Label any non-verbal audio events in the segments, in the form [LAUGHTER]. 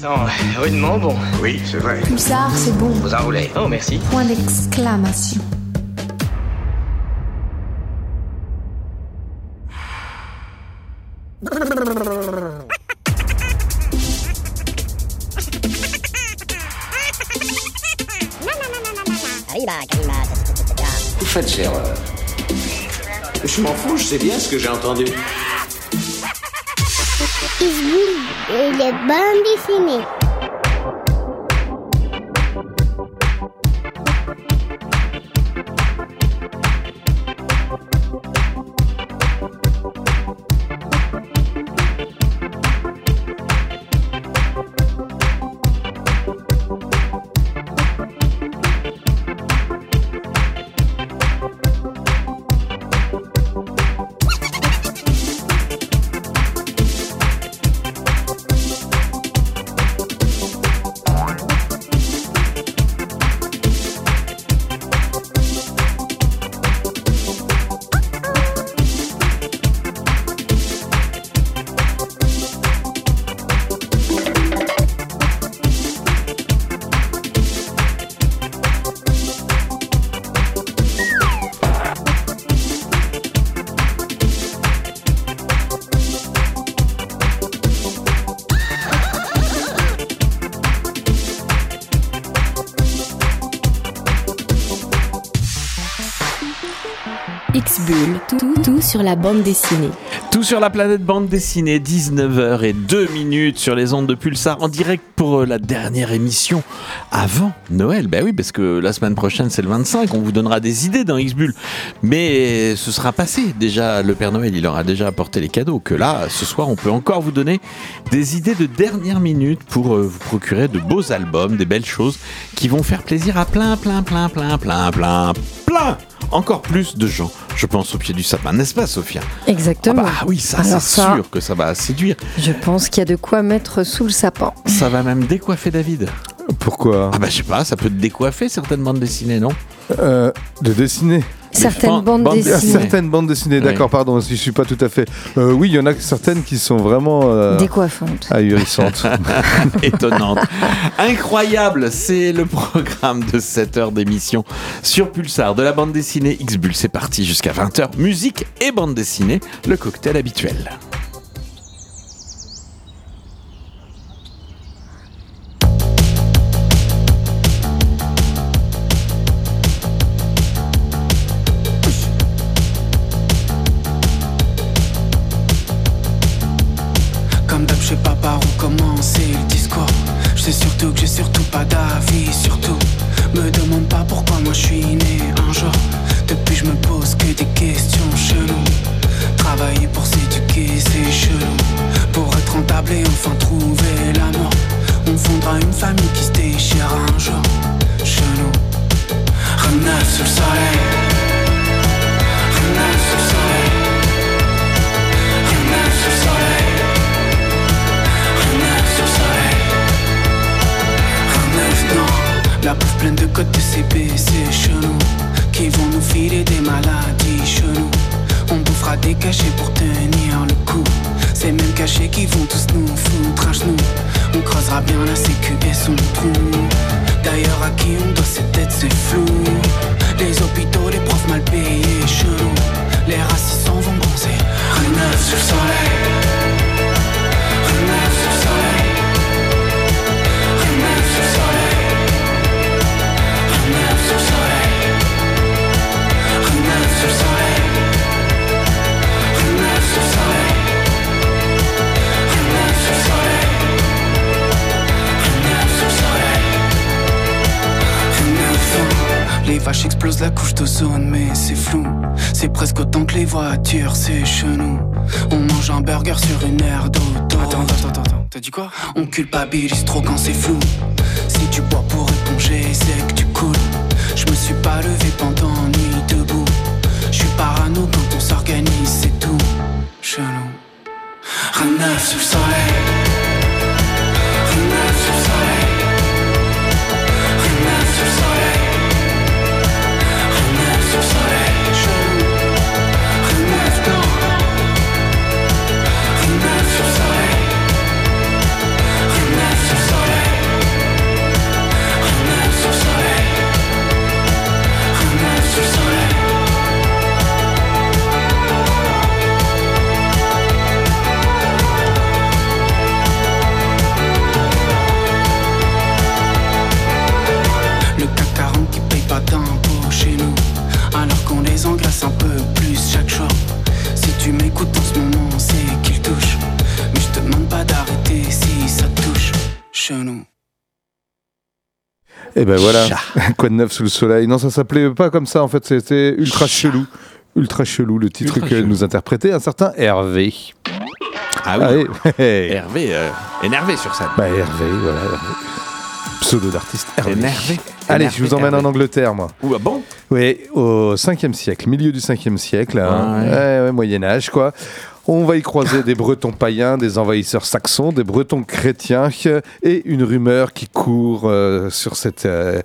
Non, rudement bon. Oui, c'est vrai. Pulsar, c'est bon. Vous enroulez. Oh, merci. Point d'exclamation. Vous faites erreur. Je m'en fous, je sais bien ce que j'ai entendu. Isboul et les bandes dessinées. La bande dessinée. Tout sur la planète bande dessinée, 19h et 2 minutes sur les ondes de Pulsar en direct pour euh, la dernière émission avant Noël. Ben oui, parce que la semaine prochaine c'est le 25, on vous donnera des idées dans X-Bull. Mais ce sera passé. Déjà, le Père Noël, il aura déjà apporté les cadeaux. Que là, ce soir, on peut encore vous donner des idées de dernière minute pour euh, vous procurer de beaux albums, des belles choses qui vont faire plaisir à plein, plein, plein, plein, plein, plein, plein, encore plus de gens. Je pense au pied du sapin, n'est-ce pas, Sophia? Exactement. Ah bah oui, ça, c'est sûr que ça va séduire. Je pense qu'il y a de quoi mettre sous le sapin. Ça va même décoiffer David. Pourquoi? Ah bah je sais pas, ça peut te décoiffer certaines bandes dessinées, non? Euh, De dessiner Certaines bandes bandes dessinées. certaines bandes dessinées, Oui. d'accord, pardon, si je suis pas tout à fait. Euh, oui, il y en a certaines qui sont vraiment euh, Décoiffantes. ahurissantes. [LAUGHS] Étonnante. Incroyable, c'est le programme de 7 heures d'émission sur Pulsar de la bande dessinée X-Bull. C'est parti jusqu'à 20h. Musique et bande dessinée, le cocktail habituel. E um dans ses têtes, c'est. La couche d'ozone mais c'est flou. C'est presque autant que les voitures, c'est chenou On mange un burger sur une aire d'auto. Attends, attends, attends, attends, t'as dit quoi? On culpabilise trop quand c'est flou. Si tu bois pour éponger, c'est que tu coules. Je me suis pas levé pendant nuit debout. Je suis parano quand on s'organise, c'est tout. Chelou. Rien de neuf sous le soleil Et ben voilà, [LAUGHS] quoi de neuf sous le soleil? Non, ça s'appelait pas comme ça en fait, c'était Ultra Chelou. Ultra Chelou, le titre Ultra que chelou. nous interprétait un certain Hervé. Ah oui, hey. [LAUGHS] Hervé, euh, énervé sur scène. Bah Hervé, voilà. Hervé. Pseudo d'artiste Hervé. Énervé. Allez, Énervé, je vous emmène en Angleterre, moi. Ouh, ah bon? Oui, au 5e siècle, milieu du 5e siècle, hein. Ah ouais. Ouais, ouais, Moyen Âge, quoi. On va y croiser des Bretons païens, des envahisseurs saxons, des Bretons chrétiens et une rumeur qui court euh, sur cette, euh,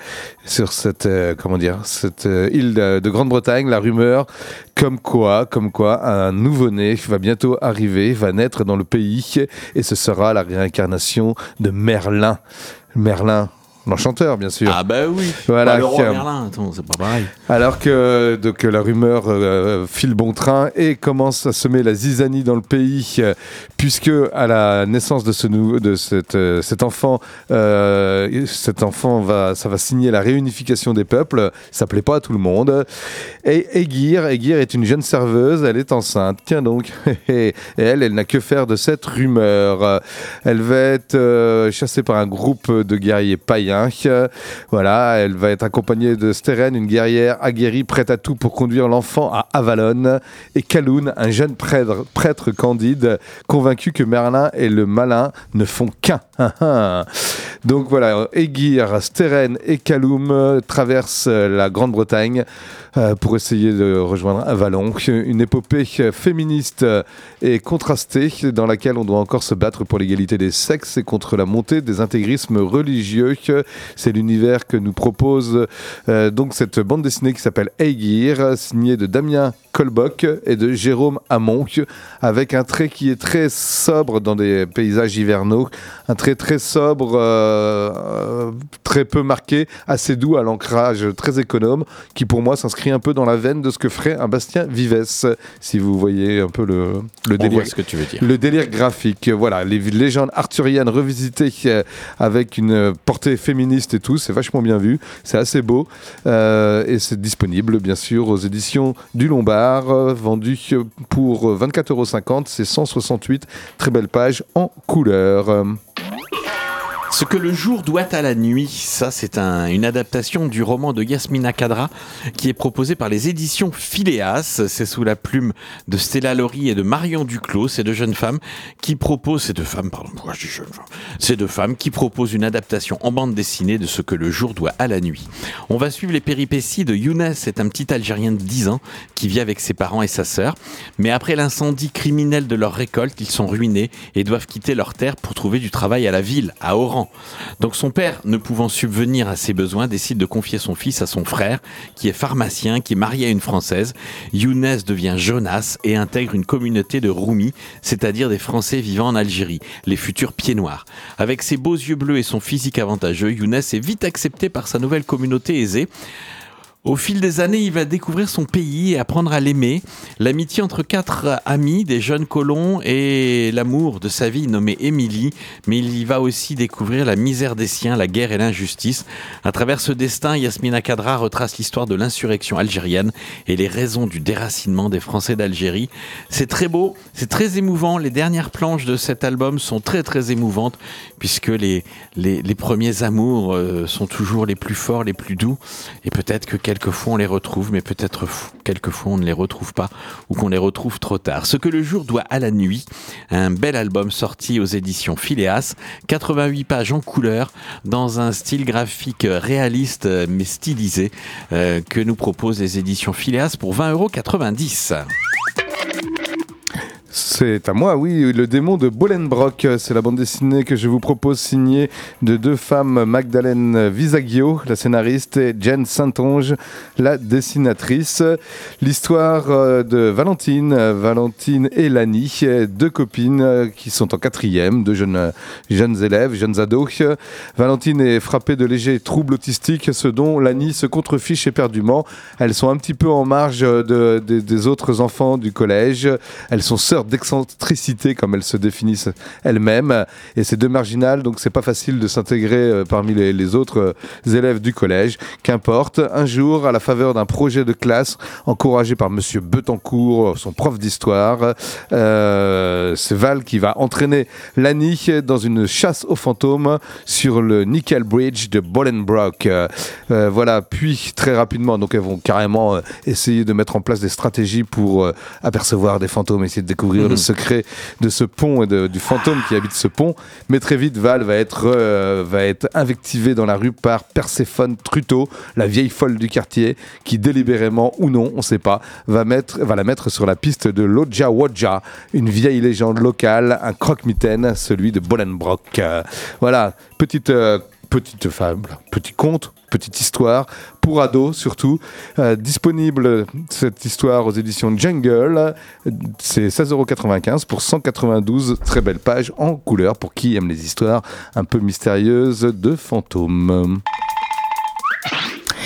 euh, île de, de Grande-Bretagne. La rumeur, comme quoi, comme quoi, un nouveau-né va bientôt arriver, va naître dans le pays et ce sera la réincarnation de Merlin. Merlin, l'enchanteur, bien sûr. Ah bah oui. Voilà, Bah, le roi Merlin, attends, c'est pas pareil. Alors que, donc, la rumeur euh, file bon train et commence à semer la zizanie dans le pays, euh, puisque à la naissance de, ce de cette, euh, cet enfant, cet enfant va, ça va signer la réunification des peuples. Ça plaît pas à tout le monde. Et Aegir, Aegir est une jeune serveuse, elle est enceinte. Tiens donc, [LAUGHS] et elle, elle n'a que faire de cette rumeur. Elle va être chassée par un groupe de guerriers païens. Voilà, elle va être accompagnée de Steren, une guerrière aguerrie, prête à tout pour conduire l'enfant à Avalon, et Kaloun, un jeune prêtre, prêtre candide, convaincu que Merlin et le malin ne font qu'un. [LAUGHS] Donc voilà, Aegir, Steren et Kaloum traversent la Grande-Bretagne pour essayer de rejoindre Avalon. [LAUGHS] Une épopée euh, féministe euh, et contrastée dans laquelle on doit encore se battre pour l'égalité des sexes et contre la montée des intégrismes religieux. C'est l'univers que nous propose euh, donc cette bande dessinée qui s'appelle Aegir, signée de Damien Colbock et de Jérôme Hamon, avec un trait qui est très sobre dans des paysages hivernaux, un trait très sobre, euh, euh, très peu marqué, assez doux à l'ancrage, très économe, qui pour moi s'inscrit un peu dans la veine de ce que ferait un Bastien Vives, si vous voyez un peu le, délire. ce que tu veux dire. Le délire graphique, voilà, les légendes arthuriennes revisitées euh, avec une portée féministe et tout, c'est vachement bien vu, c'est assez beau euh, et c'est disponible bien sûr aux éditions du Lombard, euh, vendu euh, pour 24,50 euros, c'est 168 très belles pages en couleur. Ce que le jour doit à la nuit, ça c'est un- une adaptation du roman de Yasmina Kadra qui est proposé par les éditions Phileas. C'est sous la plume de Stella Laurie et de Marion Duclos, ces deux jeunes femmes qui proposent, ces deux femmes, pardon, pourquoi je qui proposent une adaptation en bande dessinée de ce que le jour doit à la nuit. On va suivre les péripéties de Younes, c'est un petit Algérien de 10 ans qui vit avec ses parents et sa sœur. Mais après l'incendie criminel de leur récolte, ils sont ruinés et doivent quitter leur terre pour trouver du travail à la ville, à Oran. Donc son père, ne pouvant subvenir à ses besoins, décide de confier son fils à son frère, qui est pharmacien, qui est marié à une Française. Younes devient Jonas et intègre une communauté de Roumis, c'est-à-dire des Français vivant en Algérie, les futurs pieds noirs. Avec ses beaux yeux bleus et son physique avantageux, Younes est vite accepté par sa nouvelle communauté aisée. Au fil des années, il va découvrir son pays et apprendre à l'aimer. L'amitié entre quatre amis, des jeunes colons, et l'amour de sa vie nommée Émilie. Mais il y va aussi découvrir la misère des siens, la guerre et l'injustice. À travers ce destin, Yasmina Kadra retrace l'histoire de l'insurrection algérienne et les raisons du déracinement des Français d'Algérie. C'est très beau, c'est très émouvant. Les dernières planches de cet album sont très très émouvantes puisque les, les, premiers amours euh, sont toujours les plus forts, les plus doux. Et peut-être que quelquefois on les retrouve, mais peut-être quelquefois on ne les retrouve pas ou qu'on les retrouve trop tard. Ce que le jour doit à la nuit, un bel album sorti aux éditions Phileas, 88 pages en couleur, dans un style graphique réaliste mais stylisé, euh, que nous proposent les éditions Phileas pour 20,90 euros. C'est à moi, oui, le démon de Bolenbrock. C'est la bande dessinée que je vous propose signée de deux femmes, Magdalene Visaggio, la scénariste, et Jen Saintonge, la dessinatrice. L'histoire euh, de Valentine, Valentine et Lani, deux copines euh, qui sont en quatrième, deux jeunes, euh, jeunes élèves, jeunes ados. Valentine est frappée de légers troubles autistiques, ce dont Lani se contrefiche éperdument. Elles sont un petit peu en marge de- de- des autres enfants du collège. Elles sont sœurs d'excentricité comme elles se définissent elles-mêmes. Et c'est deux marginales, donc c'est pas facile de s'intégrer euh, parmi les, autres euh, élèves du collège. Qu'importe, un jour, à la faveur d'un projet de classe encouragé par Monsieur Betancourt, son prof d'histoire, euh, c'est Val qui va entraîner Lani dans une chasse aux fantômes sur le Nickel Bridge de Bolenbrock. Euh, euh, voilà, puis très rapidement, donc elles vont carrément euh, essayer de mettre en place des stratégies pour euh, apercevoir des fantômes, essayer de découvrir Mhm. le secret de ce pont et de- du fantôme qui habite ce pont. Mais très vite, Val va être, euh, va être invectivée dans la rue par Perséphone Truteau, la vieille folle du quartier, qui délibérément ou non, on ne sait pas, va, mettre, va la mettre sur la piste de l'Oja Wodja, une vieille légende locale, un croque-mitaine, celui de Bolenbrock. Euh, voilà, petite, euh, petite fable, petit conte, petite histoire, pour ados surtout. Euh, disponible cette histoire aux éditions Jungle. C'est 16,95€ pour 192 très belles pages en couleur pour qui aime les histoires un peu mystérieuses de fantômes.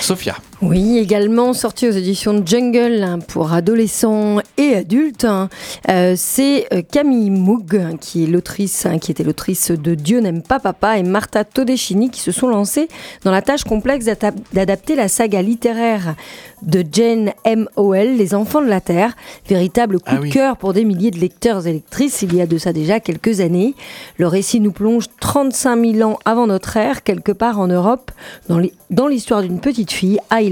Sophia. Oui, également sorti aux éditions Jungle hein, pour adolescents et adultes. hein. Euh, c'est euh, Camille Moog hein, qui est l'autrice, qui était l'autrice de Dieu n'aime pas papa et Martha Todeschini qui se sont lancés dans la tâche complexe d'adapter la saga littéraire de Jane M. Howell, Les Enfants de la Terre, véritable coup Ah de oui. cœur pour des milliers de lecteurs et lectrices il y a de ça déjà quelques années. Le récit nous plonge 35 000 ans avant notre ère, quelque part en Europe, dans l'histoire d'une petite fille, Ayla,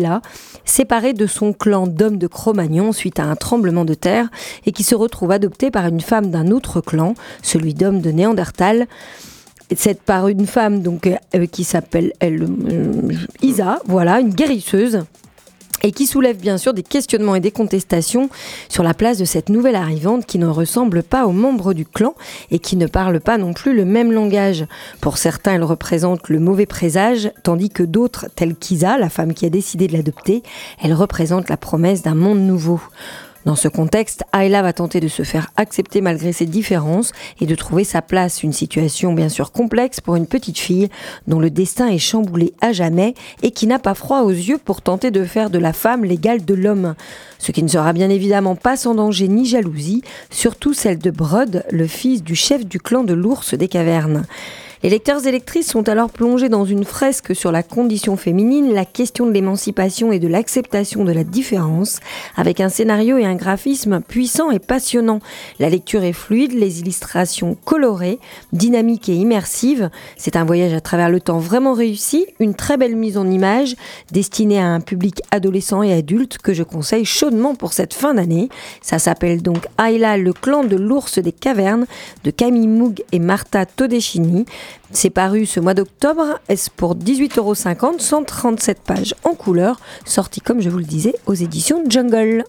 séparée de son clan d'hommes de Cro-Magnon suite à un tremblement de terre et qui se retrouve adoptée par une femme d'un autre clan, celui d'hommes de Néandertal. Et C'est par une femme donc euh, qui s'appelle elle, euh, Isa, voilà, une guérisseuse et qui soulève bien sûr des questionnements et des contestations sur la place de cette nouvelle arrivante qui ne ressemble pas aux membres du clan et qui ne parle pas non plus le même langage. Pour certains, elle représente le mauvais présage, tandis que d'autres, telle qu'Isa, la femme qui a décidé de l'adopter, elle représente la promesse d'un monde nouveau. Dans ce contexte, Ayla va tenter de se faire accepter malgré ses différences et de trouver sa place, une situation bien sûr complexe pour une petite fille dont le destin est chamboulé à jamais et qui n'a pas froid aux yeux pour tenter de faire de la femme l'égale de l'homme. Ce qui ne sera bien évidemment pas sans danger ni jalousie, surtout celle de Brod, le fils du chef du clan de l'ours des cavernes. Les lecteurs et lectrices sont alors plongés dans une fresque sur la condition féminine, la question de l'émancipation et de l'acceptation de la différence, avec un scénario et un graphisme puissant et passionnant. La lecture est fluide, les illustrations colorées, dynamiques et immersives. C'est un voyage à travers le temps vraiment réussi, une très belle mise en image, destinée à un public adolescent et adulte que je conseille chaudement pour cette fin d'année. Ça s'appelle donc Ayla, le clan de l'ours des cavernes de Camille Moog et Martha Todeschini. C'est paru ce mois d'octobre, est pour 18,50€, 137 pages en couleur, sorti comme je vous le disais aux éditions Jungle.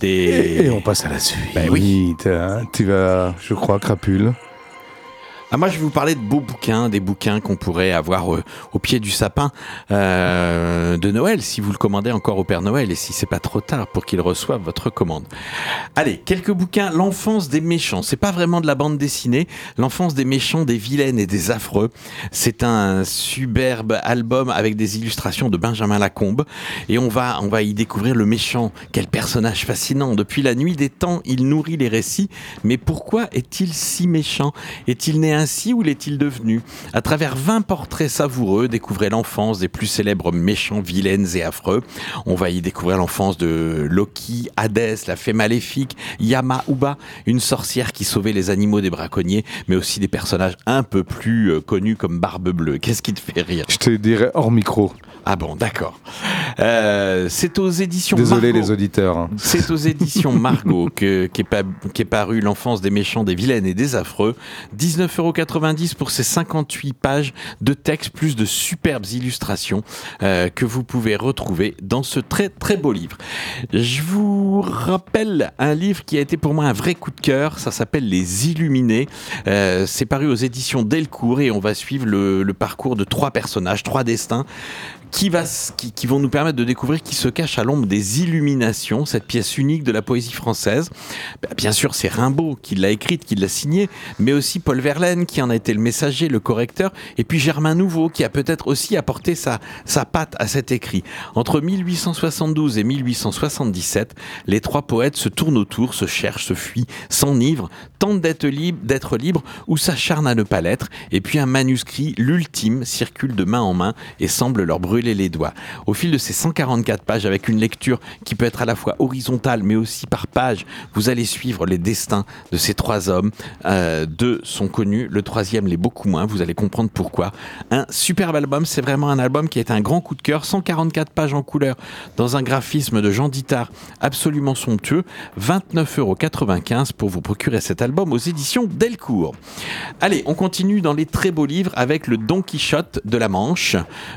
Des... Et, et on passe à la suite. Ben oui. t'as- tu vas, je crois, crapule. Ah, moi, je vais vous parler de beaux bouquins, des bouquins qu'on pourrait avoir euh, au pied du sapin euh, de Noël, si vous le commandez encore au Père Noël et si c'est pas trop tard pour qu'il reçoive votre commande. Allez, quelques bouquins. L'enfance des méchants. C'est pas vraiment de la bande dessinée. L'enfance des méchants, des vilaines et des affreux. C'est un superbe album avec des illustrations de Benjamin Lacombe et on va, on va y découvrir le méchant. Quel personnage fascinant. Depuis la nuit des temps, il nourrit les récits. Mais pourquoi est-il si méchant? Est-il né ainsi ou l'est-il devenu À travers 20 portraits savoureux, découvrez l'enfance des plus célèbres méchants, vilaines et affreux. On va y découvrir l'enfance de Loki, Hadès, la fée maléfique, Yama Uba, une sorcière qui sauvait les animaux des braconniers, mais aussi des personnages un peu plus euh, connus comme Barbe Bleue. Qu'est-ce qui te fait rire? Je te dirais hors micro. Ah bon, d'accord. Euh, c'est aux éditions Désolé Margot. les auditeurs. hein. C'est aux éditions [LAUGHS] Margot que, qu'est, pa- paru L'enfance des méchants, des vilaines et des affreux. 19,90€ pour ces 58 pages de texte plus de superbes illustrations euh, que vous pouvez retrouver dans ce très très beau livre. Je vous rappelle un livre qui a été pour moi un vrai coup de cœur. Ça s'appelle Les Illuminés. Euh, c'est paru aux éditions Delcourt et on va suivre le, le parcours de trois personnages, trois destins qui, vont nous permettre de découvrir qui se cache à l'ombre des illuminations, cette pièce unique de la poésie française. Bah, bien sûr, c'est Rimbaud qui l'a écrite, qui l'a signée, mais aussi Paul Verlaine qui en a été le messager, le correcteur, et puis Germain Nouveau qui a peut-être aussi apporté sa, sa patte à cet écrit. Entre 1872 et 1877, les trois poètes se tournent autour, se cherchent, se fuient, s'enivrent, tentent d'être libres, d'être libres ou s'acharnent à ne pas l'être, et puis un manuscrit, l'ultime, circule de main en main et semble leur brûler les doigts. Au fil de ces 144 pages, avec une lecture qui peut être à la fois horizontale mais aussi par page, vous allez suivre les destins de ces trois hommes. Euh, deux sont connus, le troisième l'est beaucoup moins, vous allez comprendre pourquoi. Un superbe album, c'est vraiment un album qui est un grand coup de cœur, 144 pages en couleur dans un graphisme de Jean Dittard absolument somptueux, 29,95 euros pour vous procurer cet album aux éditions Delcourt. Allez, on continue dans les très beaux livres avec le Don Quichotte de la Manche,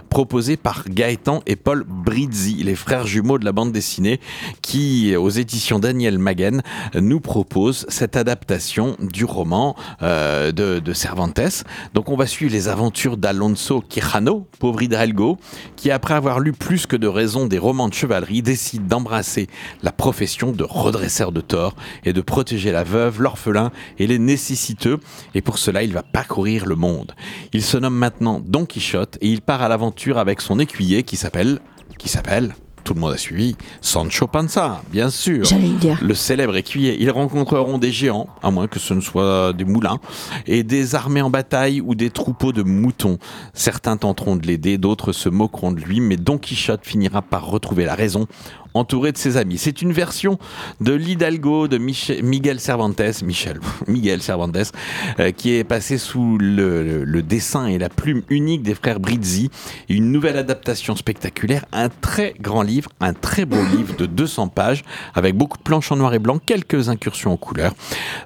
proposé par Gaëtan et Paul Brizzi, les frères jumeaux de la bande dessinée, qui, aux éditions Daniel Maguen, nous proposent cette adaptation du roman euh, de, de, Cervantes. Donc on va suivre les aventures d'Alonso Quijano, pauvre Hidalgo, qui après avoir lu plus que de raison des romans de chevalerie, décide d'embrasser la profession de redresseur de tort et de protéger la veuve, l'orphelin et les nécessiteux. Et pour cela, il va parcourir le monde. Il se nomme maintenant Don Quichotte et il part à l'aventure avec son écuyer qui s'appelle qui s'appelle tout le monde a suivi, Sancho Panza, bien sûr. dire. Le célèbre écuyer. Ils rencontreront des géants, à moins que ce ne soit des moulins, et des armées en bataille ou des troupeaux de moutons. Certains tenteront de l'aider, d'autres se moqueront de lui, mais Don Quichotte finira par retrouver la raison entouré de ses amis. C'est une version de l'Hidalgo de Miguel Cervantes, Michel, [LAUGHS] Miguel Cervantes, euh, qui est passé sous le, dessin et la plume unique des frères Brizzi. Une nouvelle adaptation spectaculaire, un très grand livre, un très beau livre de 200 pages, avec beaucoup de planches en noir et blanc, quelques incursions en couleur.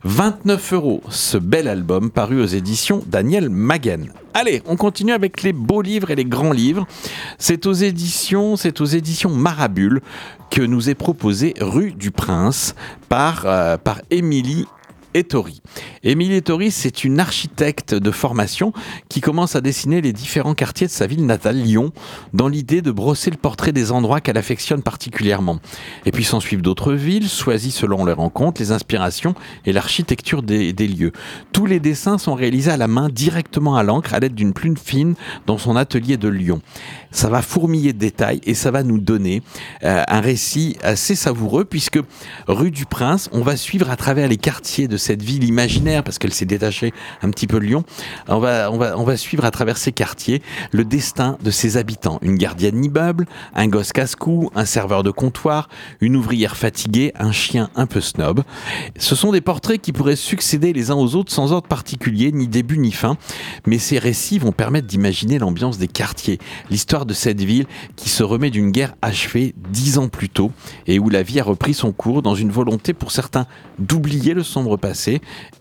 29 euros, ce bel album paru aux éditions Daniel Maguen. Allez, on continue avec les beaux livres et les grands livres. C'est aux éditions, c'est aux éditions Marabule que nous est proposé Rue du Prince par, euh, par Émilie Ettori. Émilie Ettori, c'est une architecte de formation qui commence à dessiner les différents quartiers de sa ville natale, Lyon, dans l'idée de brosser le portrait des endroits qu'elle affectionne particulièrement. Et puis s'en suivent d'autres villes, choisies selon les rencontres, les inspirations et l'architecture des, lieux. Tous les dessins sont réalisés à la main, directement à l'encre, à l'aide d'une plume fine dans son atelier de Lyon. Ça va fourmiller de détails et ça va nous donner euh, un récit assez savoureux puisque rue du Prince, on va suivre à travers les quartiers de cette ville imaginaire, parce qu'elle s'est détachée un petit peu de Lyon, on va, on, va, on va suivre à travers ces quartiers le destin de ses habitants. Une gardienne d'immeuble, un gosse casse-cou, un serveur de comptoir, une ouvrière fatiguée, un chien un peu snob. Ce sont des portraits qui pourraient succéder les uns aux autres sans ordre particulier, ni début ni fin, mais ces récits vont permettre d'imaginer l'ambiance des quartiers, l'histoire de cette ville qui se remet d'une guerre achevée dix ans plus tôt et où la vie a repris son cours dans une volonté pour certains d'oublier le sombre passé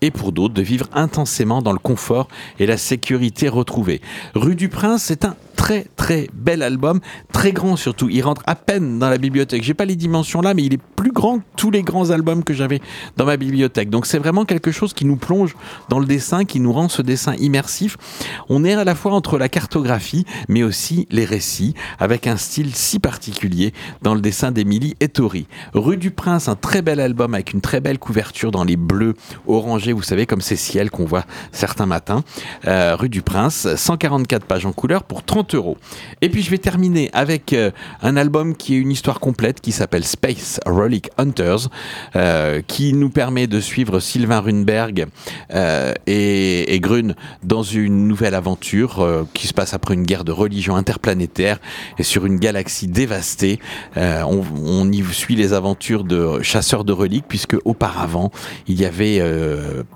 et pour d'autres de vivre intensément dans le confort et la sécurité retrouvée. Rue du Prince, c'est un très très bel album, très grand surtout. Il rentre à peine dans la bibliothèque. J'ai pas les dimensions là, mais il est plus grand que tous les grands albums que j'avais dans ma bibliothèque. Donc c'est vraiment quelque chose qui nous plonge dans le dessin, qui nous rend ce dessin immersif. On est à la fois entre la cartographie, mais aussi les récits, avec un style si particulier dans le dessin d'Émilie Ettori. Rue du Prince, un très bel album avec une très belle couverture dans les bleus orangés, vous savez, comme ces ciels qu'on voit certains matins. Euh, rue du Prince, 144 pages en couleur pour 30 euros. Et puis je vais terminer avec euh, un album qui est une histoire complète qui s'appelle Space Relic Hunters, euh, qui nous permet de suivre Sylvain Runberg euh, et, Grun dans une nouvelle aventure qui se passe après une guerre de religion interplanétaire et sur une galaxie dévastée. On, on, y suit les aventures de chasseurs de reliques puisque auparavant il y avait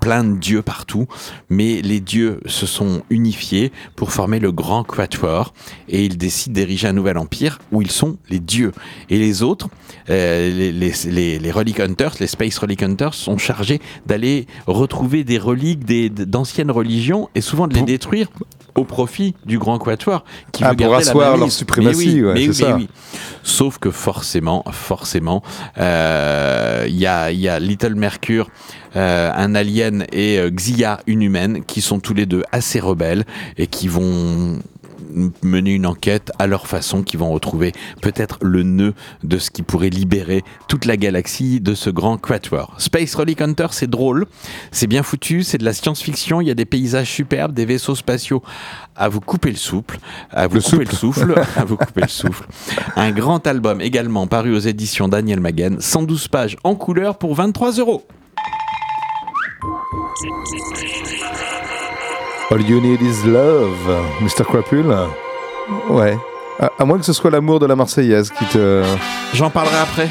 plein de dieux partout, mais les dieux se sont unifiés pour former le grand quatuor et ils décident d'ériger un nouvel empire où ils sont les dieux. Et les autres, euh, les, les, les, Relic Hunters, les Space Relic Hunters, sont chargés d'aller retrouver des reliques d'anciennes religions et souvent de les détruire au profit du Grand Quatuor qui ah, veut garder la leur suprématie. Mais oui, mais oui, Sauf que forcément, forcément, il euh, y, a, y a Little Mercure, euh, un alien, et euh, Xia, une humaine, qui sont tous les deux assez rebelles et qui vont mener une enquête à leur façon, qui vont retrouver peut-être le nœud de ce qui pourrait libérer toute la galaxie de ce grand quatuor. Space Relic Hunter, c'est drôle, c'est bien foutu, c'est de la science-fiction, il y a des paysages superbes, des vaisseaux spatiaux à vous couper le souffle, à vous Le couper souple. le souffle, [LAUGHS] à vous couper le souffle. Un grand album également paru aux éditions Daniel Maguen, 112 pages en couleur pour 23 euros. All you need is love, Mr. Crapule. Ouais. À, à moins que ce soit l'amour de la Marseillaise qui te. J'en parlerai après.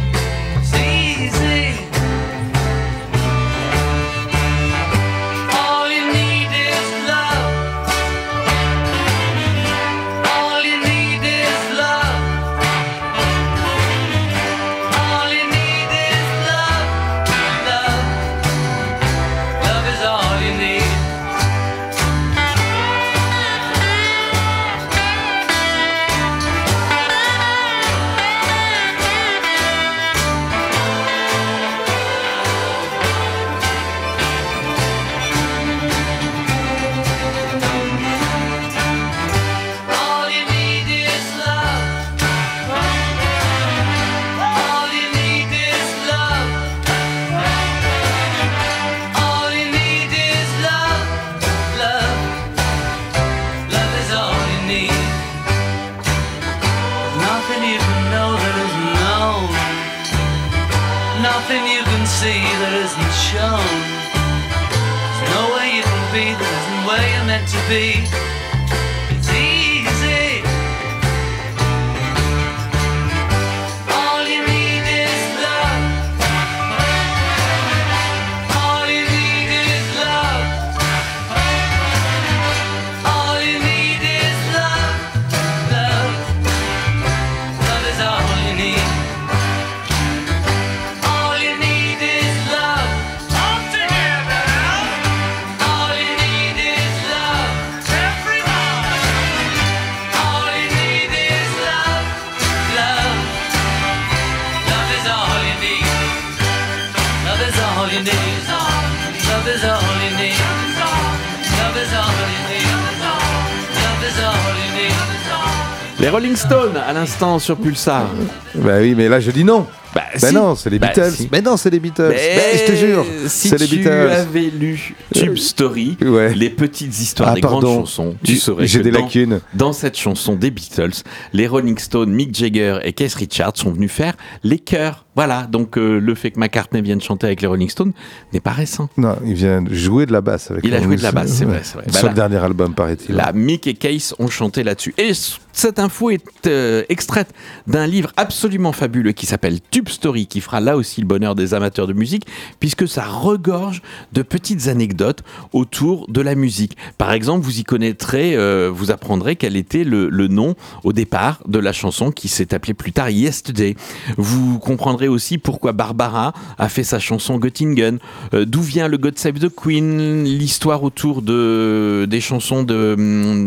Les Rolling Stones, à l'instant sur Pulsar. Bah oui, mais là je dis non. Bah, Bah si. non, c'est les Bah, Beatles. si. Mais non, c'est les Beatles. Mais Mais je te jure, si c'est les tu Beatles. avais lu Tube Story, Ouais. les petites histoires Ah, des grandes pardon. chansons, tu saurais J'ai que des dans, lacunes. dans cette chanson des Beatles, les Rolling Stones, Mick Jagger et Keith Richards sont venus faire les chœurs. Voilà, donc euh, le fait que McCartney vienne chanter avec les Rolling Stones n'est pas récent. Non, il vient jouer de la basse avec Il a joué de la Rolling basse, c'est vrai, c'est vrai. Sur Bah, le dernier album, paraît-il. Là, Mick et Case ont chanté là-dessus. Et cette info est euh, extraite d'un livre absolument fabuleux qui s'appelle Tube Story, qui fera là aussi le bonheur des amateurs de musique, puisque ça regorge de petites anecdotes autour de la musique. Par exemple, vous y connaîtrez, euh, vous apprendrez quel était le, le nom au départ de la chanson qui s'est appelée plus tard Yesterday. Vous comprendrez aussi pourquoi Barbara a fait sa chanson Göttingen, euh, d'où vient le God Save the Queen, l'histoire autour de, des chansons de,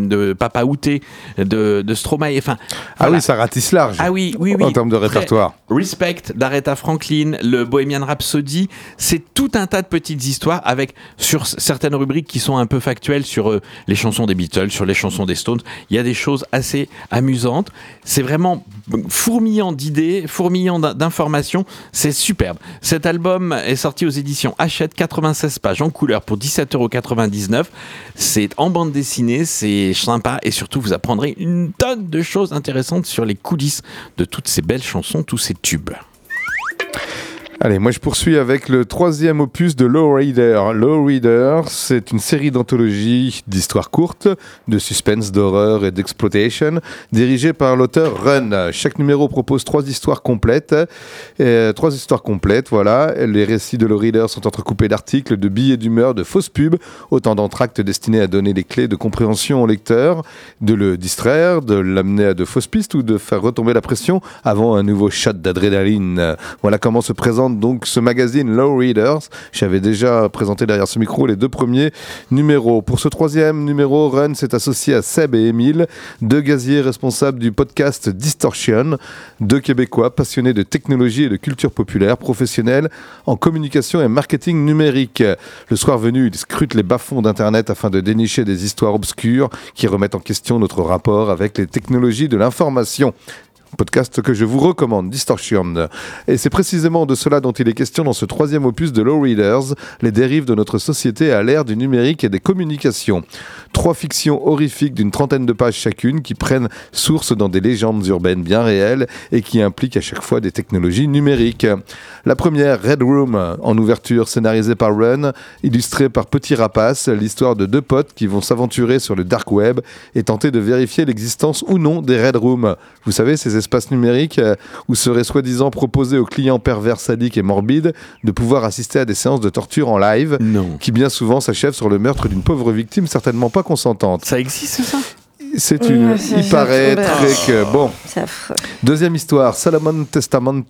de Papa Outé, de, de Stromae, enfin... Ah voilà. oui, ça ratisse large. Ah oui, oui, oui. En termes de répertoire. Respect d'Aretha Franklin, le Bohemian Rhapsody, c'est tout un tas de petites histoires avec sur certaines rubriques qui sont un peu factuelles sur euh, les chansons des Beatles, sur les chansons des Stones. Il y a des choses assez amusantes. C'est vraiment fourmillant d'idées, fourmillant d'in- d'informations. C'est superbe. Cet album est sorti aux éditions Hachette, 96 pages en couleur pour 17,99€. C'est en bande dessinée, c'est sympa et surtout vous apprendrez une tonne de choses intéressantes sur les coulisses de toutes ces belles chansons, tous ces tubes. Allez, moi je poursuis avec le troisième opus de Low Reader. Low Reader, c'est une série d'anthologies d'histoires courtes, de suspense, d'horreur et d'exploitation, dirigée par l'auteur Run. Chaque numéro propose trois histoires complètes. Euh, trois histoires complètes, voilà. Les récits de Low Reader sont entrecoupés d'articles, de billets d'humeur, de fausses pubs, autant d'entractes destinés à donner les clés de compréhension au lecteur, de le distraire, de l'amener à de fausses pistes ou de faire retomber la pression avant un nouveau shot d'adrénaline. Voilà comment se présente donc ce magazine Low Readers. J'avais déjà présenté derrière ce micro les deux premiers numéros. Pour ce troisième numéro, Run s'est associé à Seb et Émile, deux gaziers responsables du podcast Distortion, deux Québécois passionnés de technologie et de culture populaire, professionnels en communication et marketing numérique. Le soir venu, ils scrutent les bas-fonds d'Internet afin de dénicher des histoires obscures qui remettent en question notre rapport avec les technologies de l'information podcast que je vous recommande, Distortion. Et c'est précisément de cela dont il est question dans ce troisième opus de Low Readers, les dérives de notre société à l'ère du numérique et des communications. Trois fictions horrifiques d'une trentaine de pages chacune qui prennent source dans des légendes urbaines bien réelles et qui impliquent à chaque fois des technologies numériques. La première, Red Room, en ouverture scénarisée par Run, illustrée par Petit Rapace, l'histoire de deux potes qui vont s'aventurer sur le dark web et tenter de vérifier l'existence ou non des Red Rooms. Vous savez, ces espaces numériques euh, où serait soi-disant proposé aux clients pervers, sadiques et morbides de pouvoir assister à des séances de torture en live Non. qui bien souvent s'achèvent sur le meurtre d'une pauvre victime certainement pas consentante. Ça existe ça? C'est une... Il paraît c'est- très que... Bon. Deuxième histoire, Salomon Testament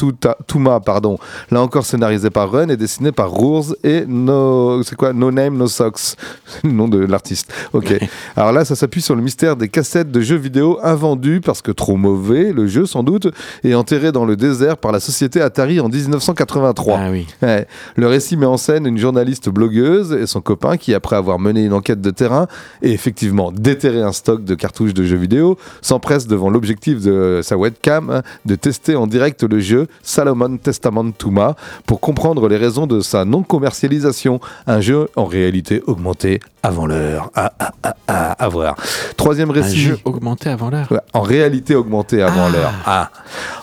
Tuma, pardon. Là encore scénarisé par Run et dessiné par Rours et No, c'est quoi, No Name No Socks, C'est [LAUGHS] le nom de l'artiste. Ok. Alors là, ça s'appuie sur le mystère des cassettes de jeux vidéo invendus parce que trop mauvais, le jeu sans doute, et enterré dans le désert par la société Atari en 1983. Ah oui. Ouais. Le récit met en scène une journaliste blogueuse et son copain qui, après avoir mené une enquête de terrain et effectivement déterré un stock de cartouches de jeux vidéo, s'empresse devant l'objectif de sa webcam de tester en direct le jeu Salomon Testament Tuma pour comprendre les raisons de sa non-commercialisation. Un jeu en réalité augmenté avant l'heure. Ah, ah, ah, ah, à voir. Troisième Un récit. jeu augmenté avant l'heure. Ouais, en réalité augmentée avant l'heure. Ah.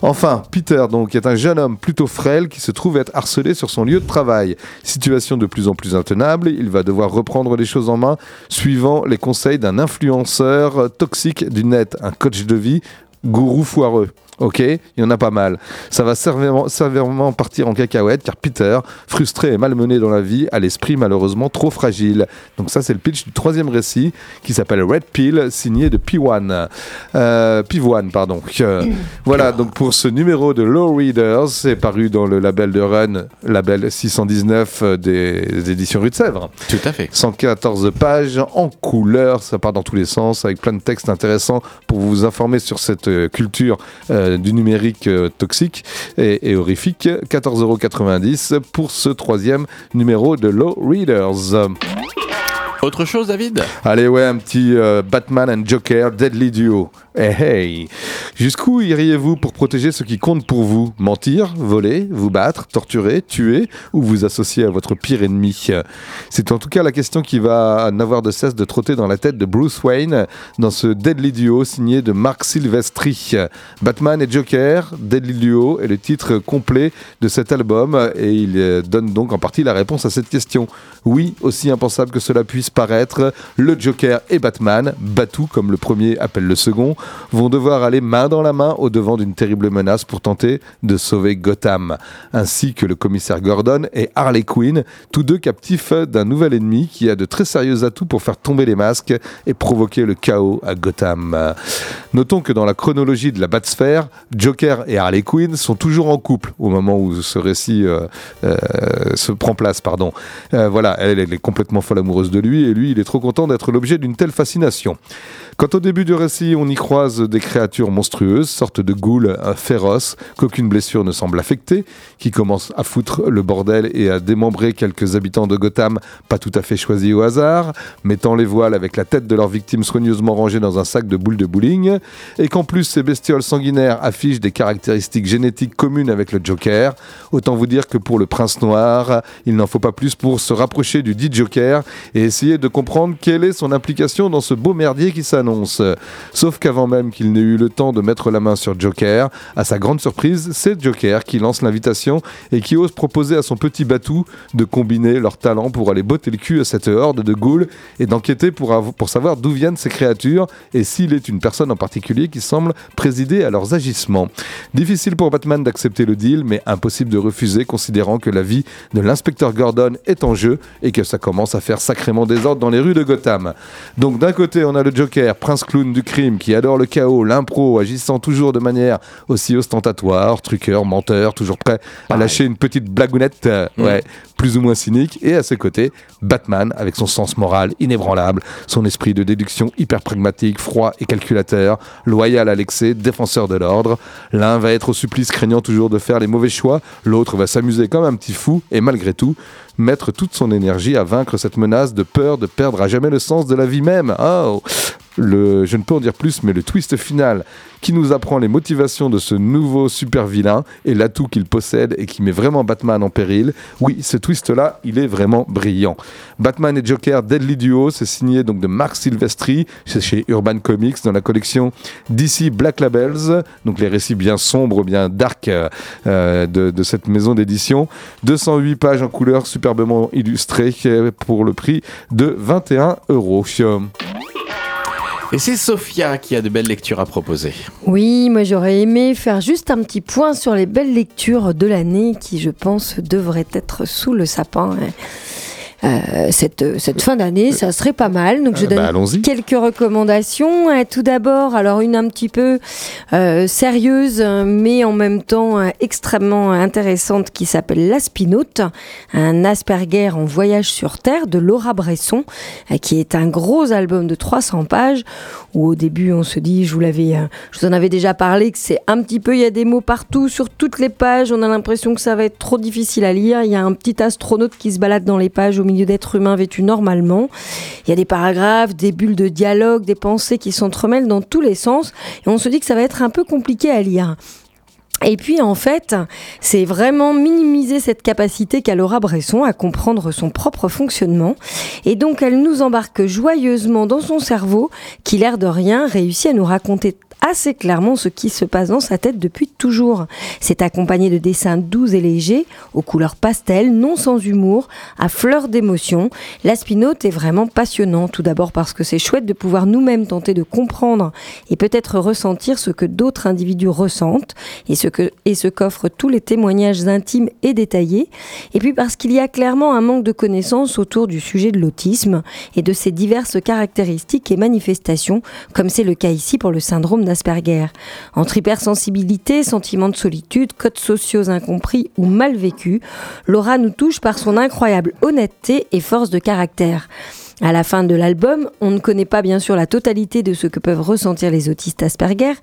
Enfin, Peter, donc, est un jeune homme plutôt frêle qui se trouve être harcelé sur son lieu de travail. Situation de plus en plus intenable, il va devoir reprendre les choses en main, suivant les conseils d'un influenceur toxique du net, un coach de vie, gourou foireux. Ok, il y en a pas mal. Ça va sévèrement, sévèrement partir en cacahuète car Peter, frustré et malmené dans la vie, a l'esprit malheureusement trop fragile. Donc ça c'est le pitch du troisième récit qui s'appelle Red Pill, signé de P1. Euh, P1, pardon. Euh, [COUGHS] voilà, donc pour ce numéro de Low Readers, c'est paru dans le label de Run, label 619 euh, des, des éditions Rue de Sèvres. Tout à fait. 114 pages en couleur, ça part dans tous les sens, avec plein de textes intéressants pour vous informer sur cette culture euh, du numérique euh, toxique et, et horrifique. 14,90€ pour ce troisième numéro de Low Readers. Autre chose, David Allez, ouais, un petit euh, Batman and Joker Deadly Duo. Hey, hey. Jusqu'où iriez-vous pour protéger ce qui compte pour vous? Mentir, voler, vous battre, torturer, tuer ou vous associer à votre pire ennemi? C'est en tout cas la question qui va n'avoir de cesse de trotter dans la tête de Bruce Wayne dans ce Deadly Duo signé de Mark Silvestri. Batman et Joker, Deadly Duo est le titre complet de cet album et il euh, donne donc en partie la réponse à cette question. Oui, aussi impensable que cela puisse le Joker et Batman, Batou comme le premier appelle le second, vont devoir aller main dans la main au devant d'une terrible menace pour tenter de sauver Gotham, ainsi que le commissaire Gordon et Harley Quinn, tous deux captifs d'un nouvel ennemi qui a de très sérieux atouts pour faire tomber les masques et provoquer le chaos à Gotham. Notons que dans la chronologie de la Batsphère, Joker et Harley Quinn sont toujours en couple au moment où ce récit euh, euh, se prend place. Pardon. Euh, voilà, elle est complètement folle amoureuse de lui et lui, il est trop content d'être l'objet d'une telle fascination. Quand au début du récit, on y croise des créatures monstrueuses, sortes de ghouls euh, féroces, qu'aucune blessure ne semble affecter, qui commencent à foutre le bordel et à démembrer quelques habitants de Gotham pas tout à fait choisis au hasard, mettant les voiles avec la tête de leurs victimes soigneusement rangée dans un sac de boules de bowling, et qu'en plus ces bestioles sanguinaires affichent des caractéristiques génétiques communes avec le Joker, autant vous dire que pour le prince noir, il n'en faut pas plus pour se rapprocher du dit Joker et essayer essayer de comprendre quelle est son implication dans ce beau merdier qui Sauf qu'avant même qu'il n'ait eu le temps de mettre la main sur Joker, à sa grande surprise, c'est Joker qui lance l'invitation et qui ose proposer à son petit Batou de combiner leurs talents pour aller botter le cul à cette horde de ghouls et d'enquêter pour, pour savoir d'où viennent ces créatures et s'il est une personne en particulier qui semble présider à leurs agissements. Difficile pour Batman d'accepter le deal, mais impossible de refuser considérant que la vie de l'inspecteur Gordon est en jeu et que ça commence à faire sacrément désordre dans les rues de Gotham. Donc d'un côté, on a le Joker, prince clown du crime, qui adore le chaos, l'impro, agissant toujours de manière aussi ostentatoire, truqueur, menteur, toujours prêt à lâcher une petite blagounette, euh, ouais, plus ou moins cynique. Et à ses côtés, Batman, avec son sens moral inébranlable, son esprit de déduction hyper pragmatique, froid et calculateur, loyal à l'excès, défenseur de l'ordre. L'un va être au supplice craignant toujours de faire les mauvais choix, l'autre va s'amuser comme un petit fou et malgré tout mettre toute son énergie à vaincre cette menace de peur de perdre à jamais le sens de la vie même. Oh je ne peux en dire plus, mais le twist final qui nous apprend les motivations de ce nouveau super vilain et l'atout qu'il possède et qui met vraiment Batman en péril. Oui, ce twist-là, il est vraiment brillant. Batman et Joker Deadly Duo, c'est signé donc de Mark Silvestri, c'est chez Urban Comics dans la collection DC Black Labels, donc les récits bien sombres, bien dark euh, euh, de, de cette maison d'édition. 208 pages en couleur superbement illustrées pour le prix de 21 euros. Et c'est Sophia qui a de belles lectures à proposer. Oui, moi j'aurais aimé faire juste un petit point sur les belles lectures de l'année qui, je pense, devraient être sous le sapin. hein. Euh, cette, cette fin d'année, ça serait pas mal. Donc je Euh, bah, donne allons-y. quelques recommandations. Euh, Tout d'abord, alors une un petit peu euh, sérieuse, euh, mais en même temps euh, extrêmement intéressante, qui s'appelle L'Aspinote, un Asperger en voyage sur Terre de Laura Bresson, euh, qui est un gros album de 300 pages, où au début on se dit, je vous l'avais, euh, je vous en avais déjà parlé, que c'est un petit peu, il y a des mots partout sur toutes les pages, on a l'impression que ça va être trop difficile à lire. Il y a un petit astronaute qui se balade dans les pages au milieu d'êtres humains vêtus normalement. Il y a des paragraphes, des bulles de dialogue, des pensées qui s'entremêlent dans tous les sens, et on se dit que ça va être un peu compliqué à lire. Et puis en fait, c'est vraiment minimiser cette capacité qu'a Laura Bresson à comprendre son propre fonctionnement. Et donc elle nous embarque joyeusement dans son cerveau qui, l'air de rien, réussit à nous raconter assez clairement ce qui se passe dans sa tête depuis toujours. C'est accompagné de dessins doux et légers, aux couleurs pastel, non sans humour, à fleur d'émotion. La spinote est vraiment passionnant, tout d'abord parce que c'est chouette de pouvoir nous-mêmes tenter de comprendre et peut-être ressentir ce que d'autres individus ressentent et ce que et ce qu'offrent tous les témoignages intimes et détaillés. Et puis parce qu'il y a clairement un manque de connaissances autour du sujet de l'autisme et de ses diverses caractéristiques et manifestations, comme c'est le cas ici pour le syndrome Entre hypersensibilité, sentiment de solitude, codes sociaux incompris ou mal vécus, Laura nous touche par son incroyable honnêteté et force de caractère. À la fin de l'album, on ne connaît pas bien sûr la totalité de ce que peuvent ressentir les autistes Asperger,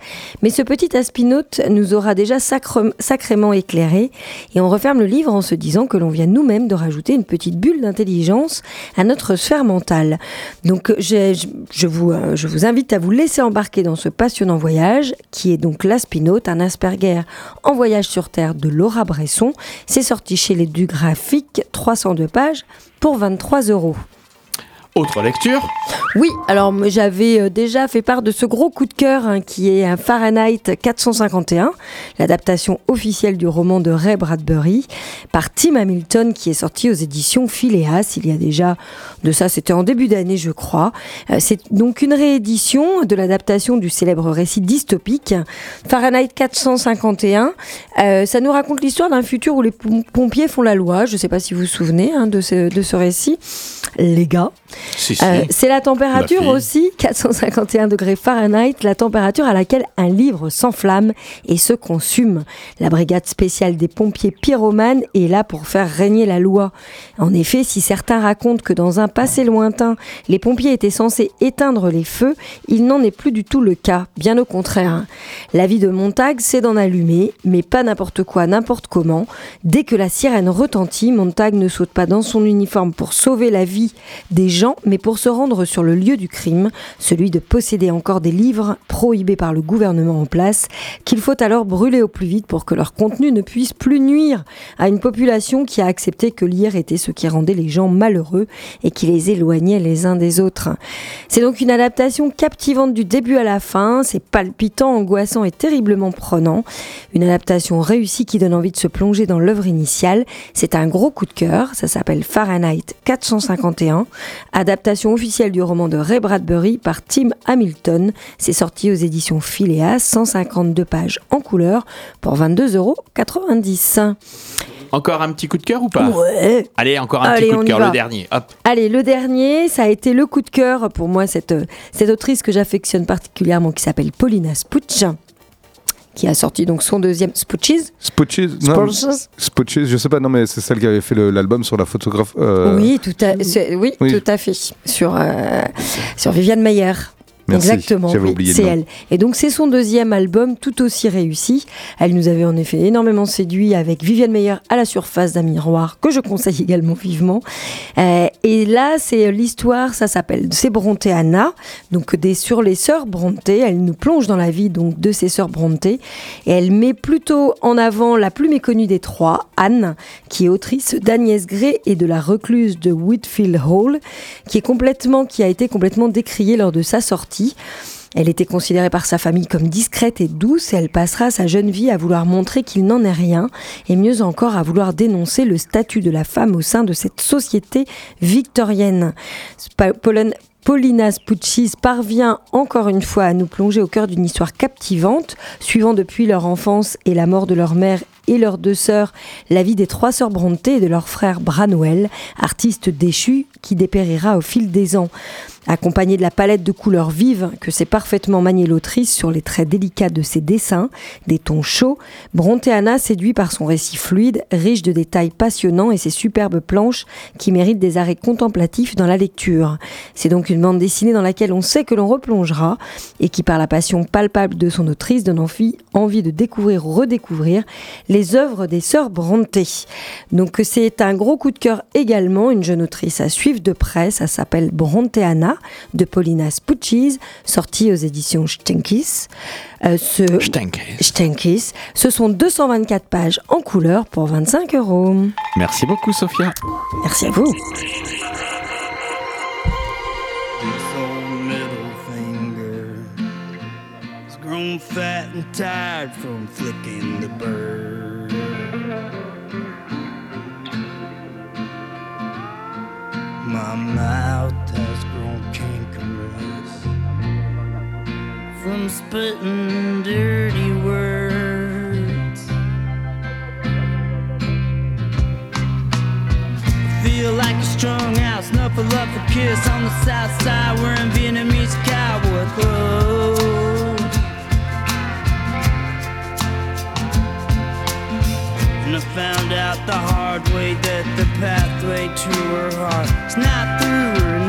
mais ce petit aspinote nous aura déjà sacrément éclairé et on referme le livre en se disant que l'on vient nous-mêmes de rajouter une petite bulle d'intelligence à notre sphère mentale. Donc euh, je vous invite à vous laisser embarquer dans ce passionnant voyage qui est donc l'Aspinote, un Asperger en voyage sur Terre de Laura Bresson. C'est sorti chez les Du Graphique, 302 pages pour 23 euros. Autre lecture Oui, alors j'avais euh, déjà fait part de ce gros coup de cœur hein, qui est un Fahrenheit 451, l'adaptation officielle du roman de Ray Bradbury par Tim Hamilton qui est sorti aux éditions Phileas. Il y a déjà de ça, c'était en début d'année je crois. Euh, C'est donc une réédition de l'adaptation du célèbre récit dystopique Fahrenheit 451. Euh, ça nous raconte l'histoire d'un futur où les pom- pompiers font la loi. Je ne sais pas si vous vous souvenez hein, de ce récit. Les gars. Si, si. Euh, c'est la température aussi, [LAUGHS] 451 degrés Fahrenheit, la température à laquelle un livre s'enflamme et se consume. La brigade spéciale des pompiers pyromanes est là pour faire régner la loi. En effet, si certains racontent que dans un passé lointain, les pompiers étaient censés éteindre les feux, il n'en est plus du tout le cas, bien au contraire. La vie de Montag, c'est d'en allumer, mais pas n'importe quoi, n'importe comment. Dès que la sirène retentit, Montag ne saute pas dans son uniforme pour sauver la vie des gens mais pour se rendre sur le lieu du crime, celui de posséder encore des livres prohibés par le gouvernement en place, qu'il faut alors brûler au plus vite pour que leur contenu ne puisse plus nuire à une population qui a accepté que lire était ce qui rendait les gens malheureux et qui les éloignait les uns des autres. C'est donc une adaptation captivante du début à la fin, c'est palpitant, angoissant et terriblement prenant. Une adaptation réussie qui donne envie de se plonger dans l'œuvre initiale. C'est un gros coup de cœur, ça s'appelle Fahrenheit 451, adaptation officielle du roman de Ray Bradbury par Tim Hamilton. C'est sorti aux éditions Phileas, 152 pages en couleur pour 22,90 euros. Encore un petit coup de cœur ou pas? Ouais. Allez, encore un Allez, petit coup de cœur, le dernier. Hop. Allez, le dernier, ça a été le coup de cœur pour moi, cette, cette autrice que j'affectionne particulièrement qui s'appelle Paulina Sputsch, qui a sorti donc son deuxième non, Sputches Spotches, je sais pas, non, mais c'est celle qui avait fait l'album sur la photographe. euh, Oui, tout à, oui, Oui. tout à fait. Sur, euh, sur Viviane Mayer. Merci, Exactement, oui, c'est elle. Et donc c'est son deuxième album tout aussi réussi. Elle nous avait en effet énormément séduit avec Viviane Meyer à la surface d'un miroir que je conseille [LAUGHS] également vivement. Euh, et là c'est l'histoire, ça s'appelle c'est Bronté Anna, donc des sur les sœurs Bronté. Elle nous plonge dans la vie donc de ces sœurs Bronté et elle met plutôt en avant la plus méconnue des trois, Anne, qui est autrice d'Agnès Gray et de la recluse de Whitfield Hall, qui est complètement, qui a été complètement décriée lors de sa sortie. Elle était considérée par sa famille comme discrète et douce et elle passera sa jeune vie à vouloir montrer qu'il n'en est rien et mieux encore à vouloir dénoncer le statut de la femme au sein de cette société victorienne. Paulina Spuccis parvient encore une fois à nous plonger au cœur d'une histoire captivante, suivant depuis leur enfance et la mort de leur mère et leurs deux sœurs la vie des trois sœurs Brontë et de leur frère Branwell, artiste déchu qui dépérira au fil des ans. Accompagné de la palette de couleurs vives que sait parfaitement manier l'autrice sur les traits délicats de ses dessins, des tons chauds, Brontë Anna séduit par son récit fluide, riche de détails passionnants et ses superbes planches qui méritent des arrêts contemplatifs dans la lecture. C'est donc une bande dessinée dans laquelle on sait que l'on replongera et qui, par la passion palpable de son autrice, donne envie, envie de découvrir ou redécouvrir les œuvres des sœurs Brontë. Donc c'est un gros coup de cœur également, une jeune autrice à suivre de près, ça s'appelle Brontë Anna de Paulina Spuccis, sortie aux éditions Stenkis. Euh, ce... Stenkis. Ce sont 224 pages en couleur pour 25 euros. Merci beaucoup, Sophia. Merci à vous. grown fat and tired from flicking the bird. My mouth has from spitting dirty words. Feel like a strung out, snuffle up a kiss on the south side, wearing Vietnamese cowboy clothes. And I found out the hard way that the pathway to her heart is not through her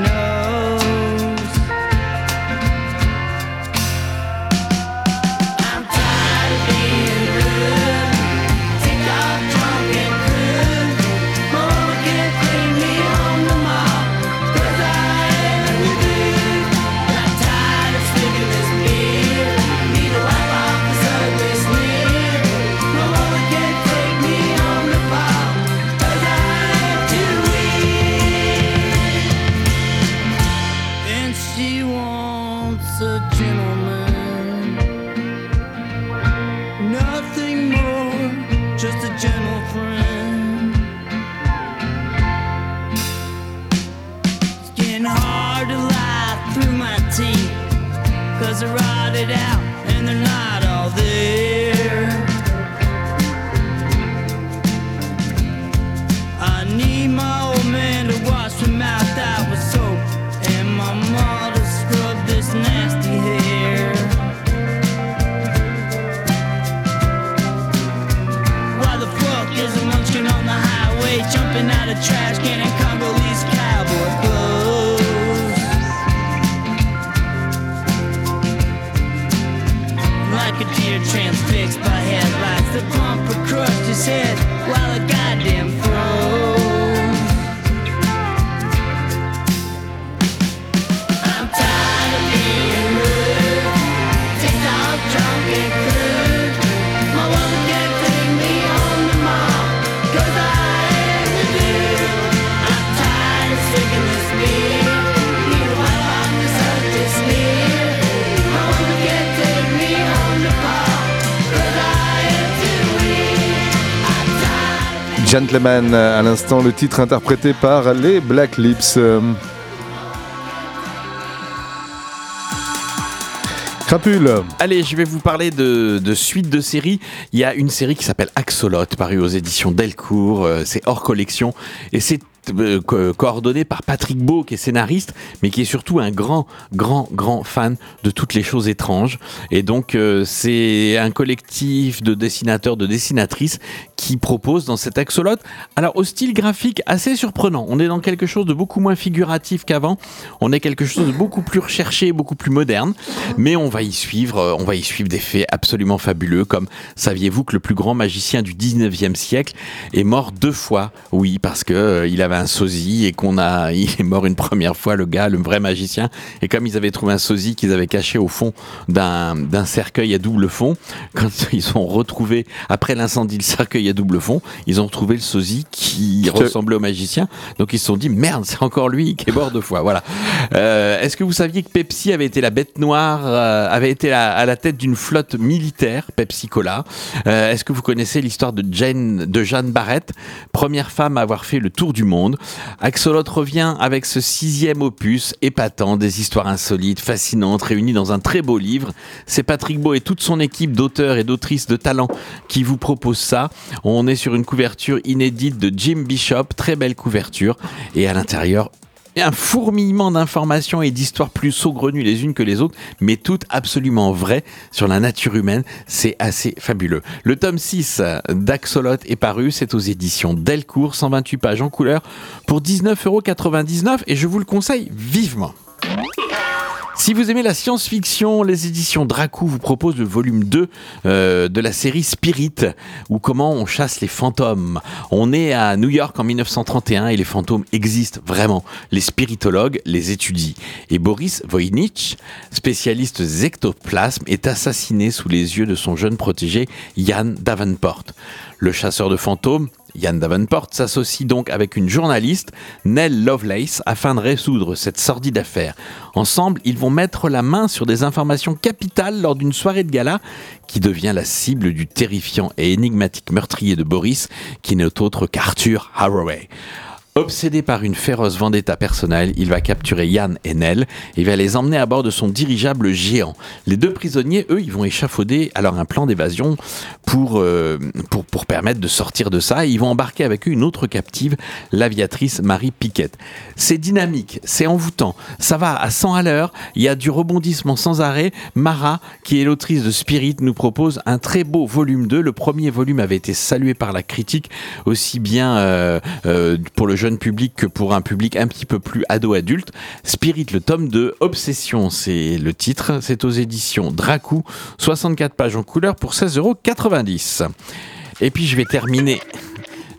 À l'instant, le titre interprété par les Black Lips. Crapule. Allez, je vais vous parler de, de suite de séries. Il y a une série qui s'appelle Axolot, parue aux éditions Delcourt. Euh, c'est hors collection et c'est coordonné par Patrick Beau, qui est scénariste, mais qui est surtout un grand, grand, grand fan de toutes les choses étranges. Et donc, euh, c'est un collectif de dessinateurs, de dessinatrices qui propose dans cet Axolot, alors au style graphique assez surprenant. On est dans quelque chose de beaucoup moins figuratif qu'avant. On est quelque chose de beaucoup plus recherché, beaucoup plus moderne. Mais on va y suivre, euh, on va y suivre des faits absolument fabuleux, comme saviez-vous que le plus grand magicien du 19e siècle est mort deux fois? Oui, parce que euh, il avait un sosie et qu'on a, [LAUGHS] il est mort une première fois, le gars, le vrai magicien. Et comme ils avaient trouvé un sosie qu'ils avaient caché au fond d'un cercueil à double fond, quand [LAUGHS] ils ont retrouvé après l'incendie le cercueil à double fond, ils ont retrouvé le sosie qui ressemblait au magicien. Donc ils se sont dit merde, c'est encore lui qui est mort deux fois. Voilà. Euh, Est-ce que vous saviez que Pepsi avait été la bête noire, euh, avait été la- à la tête d'une flotte militaire, Pepsi Cola? Euh, Est-ce que vous connaissez l'histoire de Jane, de Jeanne Barrett, première femme à avoir fait le tour du monde Axolot revient avec ce sixième opus épatant, des histoires insolites, fascinantes, réunies dans un très beau livre. C'est Patrick Beau et toute son équipe d'auteurs et d'autrices de talent qui vous proposent ça. On est sur une couverture inédite de Jim Bishop, très belle couverture, et à l'intérieur, un fourmillement d'informations et d'histoires plus saugrenues les unes que les autres, mais toutes absolument vraies sur la nature humaine. C'est assez fabuleux. Le tome 6 d'Axolot est paru, c'est aux éditions Delcourt, 128 pages en couleur pour 19,99€ et je vous le conseille vivement. Si vous aimez la science-fiction, les éditions Dracou vous proposent le volume 2 euh, de la série Spirit, ou comment on chasse les fantômes. On est à New York en 1931 et les fantômes existent vraiment. Les spiritologues les étudient. Et Boris Voynich, spécialiste des ectoplasmes, est assassiné sous les yeux de son jeune protégé Ian Davenport. Le chasseur de fantômes, Ian Davenport s'associe donc avec une journaliste, Nell Lovelace, afin de résoudre cette sordide affaire. Ensemble, ils vont mettre la main sur des informations capitales lors d'une soirée de gala qui devient la cible du terrifiant et énigmatique meurtrier de Boris, qui n'est autre qu'Arthur Haraway. Obsédé par une féroce vendetta personnelle, il va capturer Yann et Nell et va les emmener à bord de son dirigeable géant. Les deux prisonniers, eux, ils vont échafauder alors un plan d'évasion pour, euh, pour, pour permettre de sortir de ça. Et ils vont embarquer avec eux une autre captive, l'aviatrice Marie Piquette. C'est dynamique, c'est envoûtant, ça va à 100 à l'heure, il y a du rebondissement sans arrêt. Mara, qui est l'autrice de Spirit, nous propose un très beau volume 2. Le premier volume avait été salué par la critique, aussi bien euh, euh, pour le jeune public que pour un public un petit peu plus ado-adulte. Spirit, le tome 2, Obsession, c'est le titre. C'est aux éditions Dracou, 64 pages en couleur pour 16,90€. Et puis je vais terminer.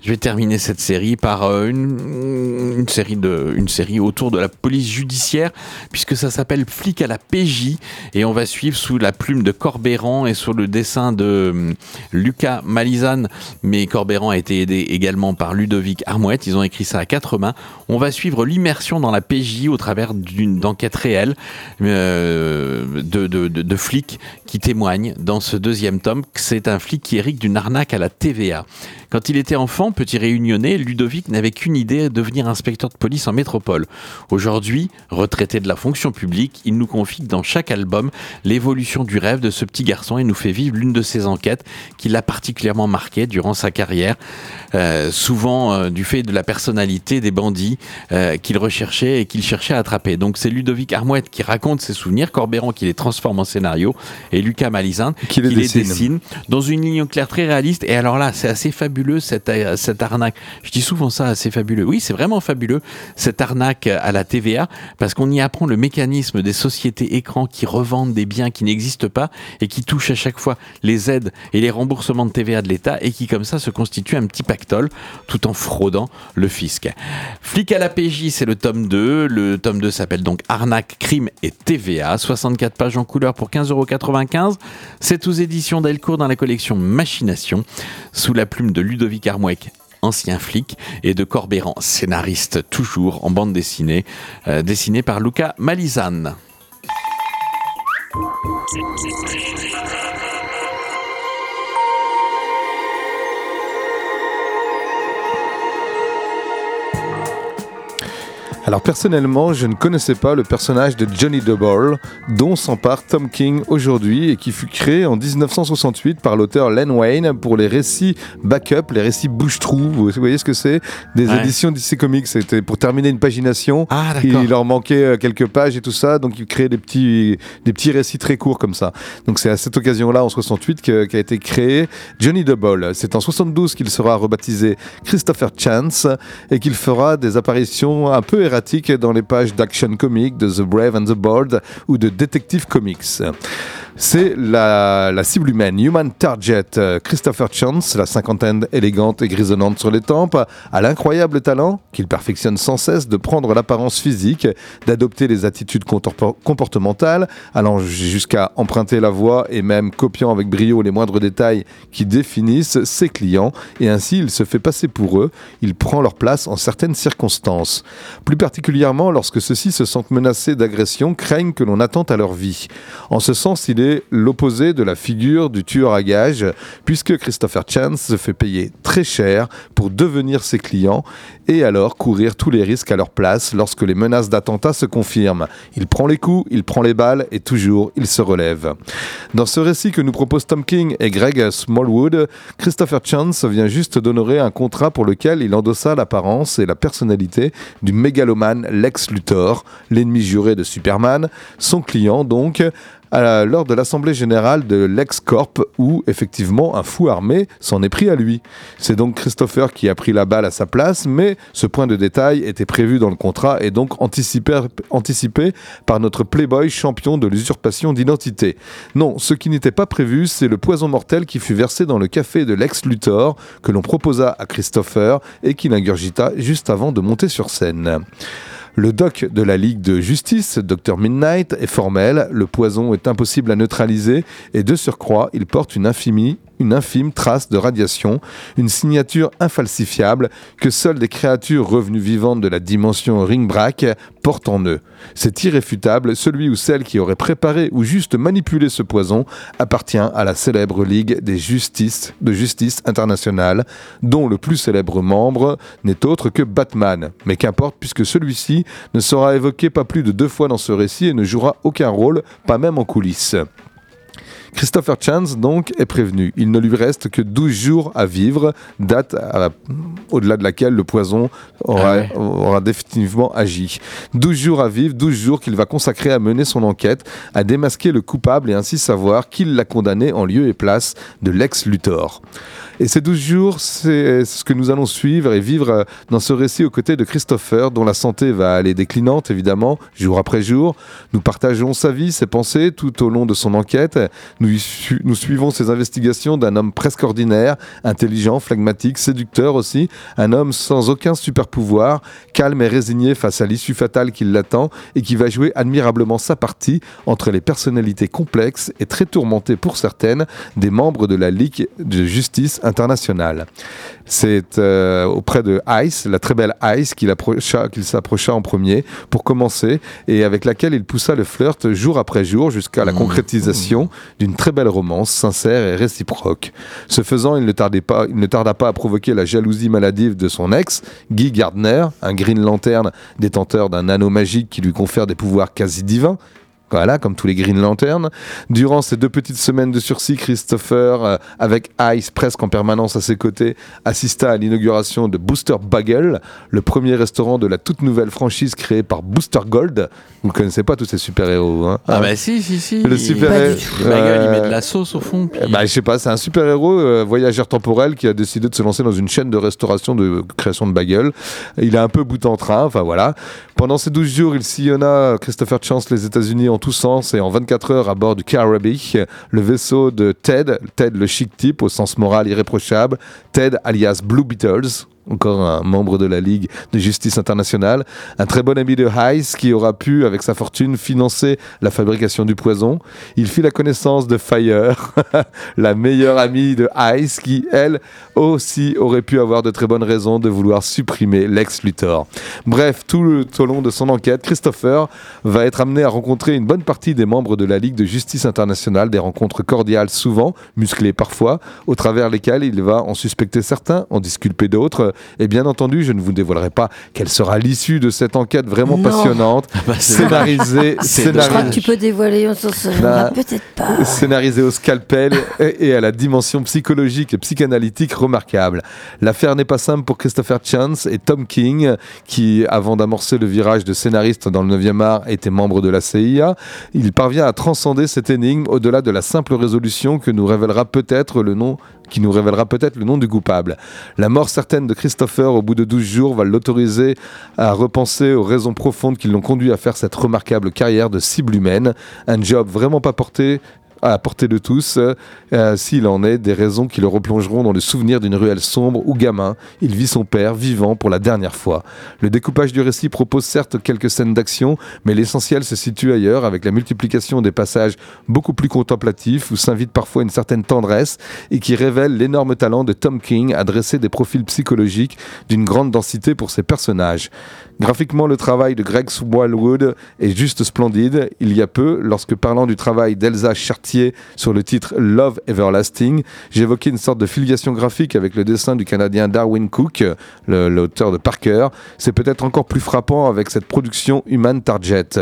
Je vais terminer cette série par euh, une, série de, une série autour de la police judiciaire, puisque ça s'appelle Flic à la PJ, et on va suivre sous la plume de Corbéran et sur le dessin de hum, Lucas Malizane, mais Corbéran a été aidé également par Ludovic Armouette, ils ont écrit ça à quatre mains. On va suivre l'immersion dans la PJ au travers d'une enquête réelle euh, de, de, de, de flics qui témoignent dans ce deuxième tome c'est un flic qui hérite d'une arnaque à la TVA. Quand il était enfant, petit réunionnais, Ludovic n'avait qu'une idée, devenir inspecteur de police en métropole. Aujourd'hui, retraité de la fonction publique, il nous confie dans chaque album l'évolution du rêve de ce petit garçon et nous fait vivre l'une de ses enquêtes qui l'a particulièrement marqué durant sa carrière, euh, souvent euh, du fait de la personnalité des bandits euh, qu'il recherchait et qu'il cherchait à attraper. Donc c'est Ludovic Armouette qui raconte ses souvenirs, Corbéran qui les transforme en scénario et Lucas Malizin Qui les dessine. dessine dans une ligne claire très réaliste. Et alors là, c'est assez fabuleux cette, cette arnaque. Je dis souvent ça, assez fabuleux. Oui, c'est vraiment fabuleux cette arnaque à la TVA parce qu'on y apprend le mécanisme des sociétés écrans qui revendent des biens qui n'existent pas et qui touchent à chaque fois les aides et les remboursements de TVA de l'État et qui comme ça se constituent un petit pactole tout en fraudant le fisc. Flic à la PJ, c'est le tome 2. Le tome 2 s'appelle donc Arnaque, crime et TVA. 64 pages en couleur pour 15,95€. C'est aux éditions Delcourt dans la collection Machination, sous la plume de Ludovic Armouek ancien flic, et de Corbéran, scénariste toujours en bande dessinée, euh, dessinée par Luca Malizane. Alors personnellement, je ne connaissais pas le personnage de Johnny Double, dont s'empare Tom King aujourd'hui et qui fut créé en 1968 par l'auteur Len Wayne pour les récits backup, les récits bouche-trou. Vous voyez ce que c'est? Des Ouais. éditions DC Comics. C'était pour terminer une pagination. Ah, d'accord. il leur manquait euh, quelques pages et tout ça, donc il créait des petits, des petits récits très courts comme ça. Donc c'est à cette occasion-là, en 68, que- qu'a été créé Johnny Double. C'est en 72 qu'il sera rebaptisé Christopher Chance et qu'il fera des apparitions un peu dans les pages d'Action Comics, de The Brave and the Bold ou de Detective Comics. C'est la, cible humaine, Human Target. Euh, Christopher Chance, la cinquantaine élégante et grisonnante sur les tempes, a l'incroyable talent, qu'il perfectionne sans cesse, de prendre l'apparence physique, d'adopter les attitudes comportementales, allant jusqu'à emprunter la voix et même copiant avec brio les moindres détails qui définissent ses clients, et ainsi il se fait passer pour eux, il prend leur place en certaines circonstances. Plus particulièrement lorsque ceux-ci se sentent menacés d'agression, craignent que l'on attente à leur vie. En ce sens, il est l'opposé de la figure du tueur à gages, puisque Christopher Chance se fait payer très cher pour devenir ses clients et alors courir tous les risques à leur place lorsque les menaces d'attentat se confirment. Il prend les coups, il prend les balles et toujours il se relève. Dans ce récit que nous propose Tom King et Greg Smallwood, Christopher Chance vient juste d'honorer un contrat pour lequel il endossa l'apparence et la personnalité du mégalomane Lex Luthor, l'ennemi juré de Superman, son client donc, lors de l'Assemblée générale de LexCorp où effectivement un fou armé s'en est pris à lui. C'est donc Christopher qui a pris la balle à sa place, mais ce point de détail était prévu dans le contrat et donc anticipé, anticipé par notre playboy champion de l'usurpation d'identité. Non, ce qui n'était pas prévu, c'est le poison mortel qui fut versé dans le café de Lex Luthor que l'on proposa à Christopher et qu'il ingurgita juste avant de monter sur scène. Le doc de la Ligue de Justice, Dr Midnight, est formel, le poison est impossible à neutraliser. Et de surcroît, il porte une infimie une infime trace de radiation, une signature infalsifiable que seules des créatures revenues vivantes de la dimension Ringbrack portent en eux. C'est irréfutable, celui ou celle qui aurait préparé ou juste manipulé ce poison appartient à la célèbre Ligue des Justices de Justice internationale, dont le plus célèbre membre n'est autre que Batman. Mais qu'importe, puisque celui-ci ne sera évoqué pas plus de deux fois dans ce récit et ne jouera aucun rôle, pas même en coulisses. Christopher Chance, donc, est prévenu. Il ne lui reste que 12 jours à vivre, date au-delà de laquelle le poison aura, Ah ouais. aura définitivement agi. 12 jours à vivre, 12 jours qu'il va consacrer à mener son enquête, à démasquer le coupable et ainsi savoir qui l'a condamné en lieu et place de Lex Luthor. Et ces 12 jours, c'est ce que nous allons suivre et vivre dans ce récit aux côtés de Christopher, dont la santé va aller déclinante, évidemment, jour après jour. Nous partageons sa vie, ses pensées tout au long de son enquête. Nous, y su- nous suivons ses investigations d'un homme presque ordinaire, intelligent, phlegmatique, séducteur aussi, un homme sans aucun super pouvoir, calme et résigné face à l'issue fatale qui l'attend et qui va jouer admirablement sa partie entre les personnalités complexes et très tourmentées pour certaines des membres de la Ligue de justice internationale. C'est euh, auprès de Ice, la très belle Ice, qu'il approcha- qu'il s'approcha en premier pour commencer et avec laquelle il poussa le flirt jour après jour jusqu'à la concrétisation d'une très belle romance sincère et réciproque. Ce faisant, il ne, il ne tarda pas à provoquer la jalousie maladive de son ex, Guy Gardner, un Green Lantern détenteur d'un anneau magique qui lui confère des pouvoirs quasi divins. Voilà, comme tous les Green Lantern. Durant ces deux petites semaines de sursis, Christopher, euh, avec Ice presque en permanence à ses côtés, assista à l'inauguration de Booster Bagel, le premier restaurant de la toute nouvelle franchise créée par Booster Gold. Vous ne connaissez pas tous ces super-héros, hein Ah Hein bah si, si, si. Le super Pas du tout. Ma gueule, il met de la sauce au fond. puis- bah, je sais pas, c'est un super-héros euh, voyageur temporel qui a décidé de se lancer dans une chaîne de restauration de création de bagels. Il a un peu bout en train, enfin voilà. Pendant ces 12 jours, il sillonna Christopher Chance les États-Unis en tous sens et en 24 heures à bord du Caribbean, le vaisseau de Ted, Ted le chic type au sens moral irréprochable, Ted alias Blue Beatles. Encore un membre de la Ligue de justice internationale, un très bon ami de Heiss qui aura pu, avec sa fortune, financer la fabrication du poison. Il fit la connaissance de Fire, [LAUGHS] la meilleure amie de Ice, qui, elle aussi, aurait pu avoir de très bonnes raisons de vouloir supprimer Lex Luthor. Bref, tout, le, au long de son enquête, Christopher va être amené à rencontrer une bonne partie des membres de la Ligue de justice internationale, des rencontres cordiales souvent, musclées parfois, au travers lesquelles il va en suspecter certains, en disculper d'autres, et bien entendu, je ne vous dévoilerai pas quelle sera l'issue de cette enquête vraiment Non. passionnante, bah, c'est- scénarisée, Je crois que tu peux dévoiler, on s'en Bah, peut-être pas. scénarisée au scalpel et, et à la dimension psychologique et psychanalytique remarquable. L'affaire n'est pas simple pour Christopher Chance et Tom King, qui, avant d'amorcer le virage de scénariste dans le 9e art, était membre de la CIA. Il parvient à transcender cette énigme au-delà de la simple résolution que nous révélera peut-être le nom qui nous révélera peut-être le nom du coupable. La mort certaine de Christopher au bout de 12 jours va l'autoriser à repenser aux raisons profondes qui l'ont conduit à faire cette remarquable carrière de cible humaine. Un job vraiment pas porté à la portée de tous, euh, s'il en est des raisons qui le replongeront dans le souvenir d'une ruelle sombre où gamin, il vit son père vivant pour la dernière fois. Le découpage du récit propose certes quelques scènes d'action, mais l'essentiel se situe ailleurs avec la multiplication des passages beaucoup plus contemplatifs où s'invite parfois une certaine tendresse et qui révèle l'énorme talent de Tom King à dresser des profils psychologiques d'une grande densité pour ses personnages. Graphiquement, le travail de Greg Smallwood est juste splendide. Il y a peu, lorsque parlant du travail d'Elsa Chartier sur le titre Love Everlasting, j'évoquais une sorte de filiation graphique avec le dessin du Canadien Darwin Cook, l'auteur de Parker. C'est peut-être encore plus frappant avec cette production Human Target.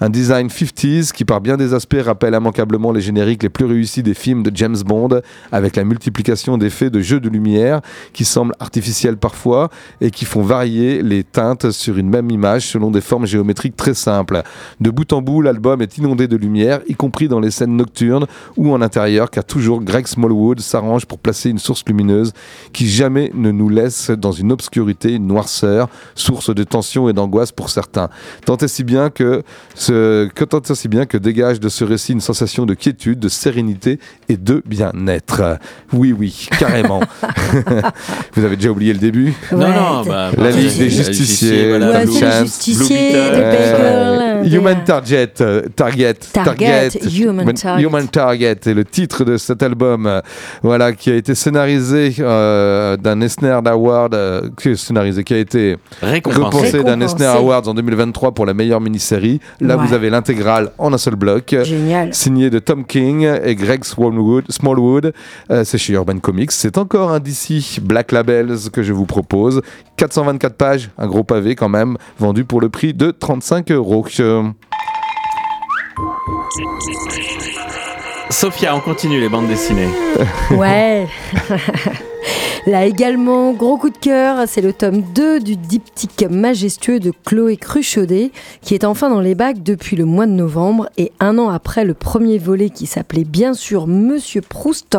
Un design 50s qui, par bien des aspects, rappelle immanquablement les génériques les plus réussis des films de James Bond, avec la multiplication d'effets de jeux de lumière qui semblent artificiels parfois et qui font varier les teintes sur une même image selon des formes géométriques très simples. De bout en bout, l'album est inondé de lumière, y compris dans les scènes nocturnes ou en intérieur, car toujours Greg Smallwood s'arrange pour placer une source lumineuse qui jamais ne nous laisse dans une obscurité, une noirceur, source de tension et d'angoisse pour certains. Tant et si bien que, tant et si bien que dégage de ce récit une sensation de quiétude, de sérénité et de bien-être. Oui, oui, carrément. [LAUGHS] Vous avez déjà oublié le début Non, Ouais, non, bah, La bah, Ligue des la Justiciers, voilà, Blue Chance, justicier, Blue le Beetle. Euh, bagel. Human Target, euh, Target, Target, Human Target. Human Target est le titre de cet album, euh, voilà, qui a été scénarisé euh, d'un Eisner Award, euh, qui est scénarisé, qui a été Récompensé. récompensé d'un. Eisner Awards en 2023 pour la meilleure mini-série. Là, Ouais. vous avez l'intégrale en un seul bloc. Génial. Signé de Tom King et Greg Smallwood. Smallwood. Euh, c'est chez Urban Comics. C'est encore un DC Black Labels que je vous propose. 424 pages, un gros pavé quand même, vendu pour le prix de 35 euros. Sophia, on continue les bandes dessinées. Ouais. [LAUGHS] [LAUGHS] Là également, gros coup de cœur, c'est le tome 2 du diptyque majestueux de Chloé Cruchaudet, qui est enfin dans les bacs depuis le mois de novembre et un an après le premier volet qui s'appelait bien sûr Monsieur Proust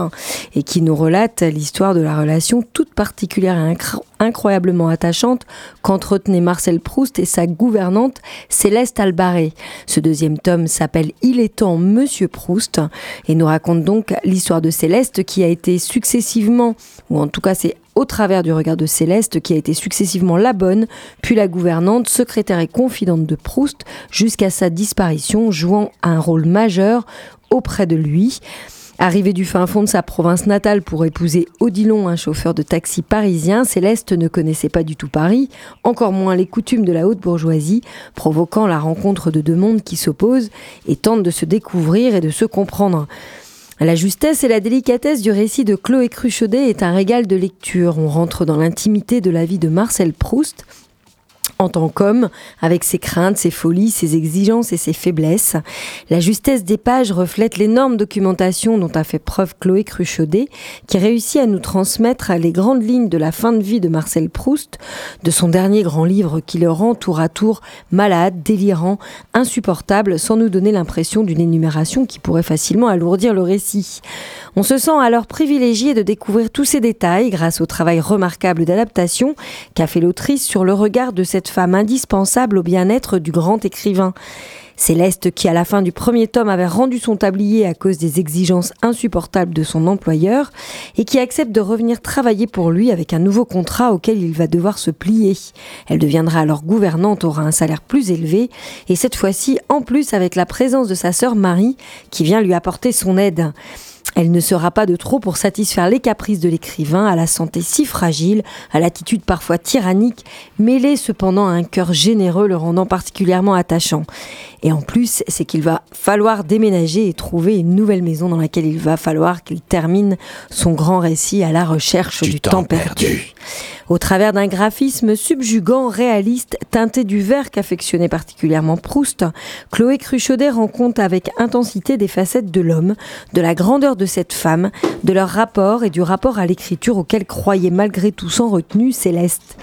et qui nous relate l'histoire de la relation toute particulière et incro- incroyablement attachante qu'entretenaient Marcel Proust et sa gouvernante Céleste Albaré. Ce deuxième tome s'appelle Il est temps Monsieur Proust et nous raconte donc l'histoire de Céleste qui a été successivement, ou en tout cas c'est au travers du regard de Céleste qui a été successivement la bonne, puis la gouvernante, secrétaire et confidente de Proust, jusqu'à sa disparition, jouant un rôle majeur auprès de lui. Arrivée du fin fond de sa province natale pour épouser Odilon, un chauffeur de taxi parisien, Céleste ne connaissait pas du tout Paris, encore moins les coutumes de la haute bourgeoisie, provoquant la rencontre de deux mondes qui s'opposent et tentent de se découvrir et de se comprendre. La justesse et la délicatesse du récit de Chloé Cruchaudet est un régal de lecture. On rentre dans l'intimité de la vie de Marcel Proust, en tant qu'homme, avec ses craintes, ses folies, ses exigences et ses faiblesses. La justesse des pages reflète l'énorme documentation dont a fait preuve Chloé Cruchaudet, qui réussit à nous transmettre les grandes lignes de la fin de vie de Marcel Proust, de son dernier grand livre qui le rend tour à tour malade, délirant, insupportable, sans nous donner l'impression d'une énumération qui pourrait facilement alourdir le récit. On se sent alors privilégié de découvrir tous ces détails grâce au travail remarquable d'adaptation qu'a fait l'autrice sur le regard de cette femme indispensable au bien-être du grand écrivain. Céleste, qui à la fin du premier tome avait rendu son tablier à cause des exigences insupportables de son employeur, et qui accepte de revenir travailler pour lui avec un nouveau contrat auquel il va devoir se plier. Elle deviendra alors gouvernante, aura un salaire plus élevé, et cette fois-ci en plus avec la présence de sa sœur Marie, qui vient lui apporter son aide. Elle ne sera pas de trop pour satisfaire les caprices de l'écrivain, à la santé si fragile, à l'attitude parfois tyrannique, mêlée cependant à un cœur généreux le rendant particulièrement attachant. Et en plus, c'est qu'il va falloir déménager et trouver une nouvelle maison dans laquelle il va falloir qu'il termine son grand récit à la recherche du, temps, perdu. Au travers d'un graphisme subjugant, réaliste, teinté du vert qu'affectionnait particulièrement Proust, Chloé Cruchaudet rend compte avec intensité des facettes de l'homme, de la grandeur de cette femme, de leur rapport et du rapport à l'écriture auquel croyait malgré tout sans retenue Céleste.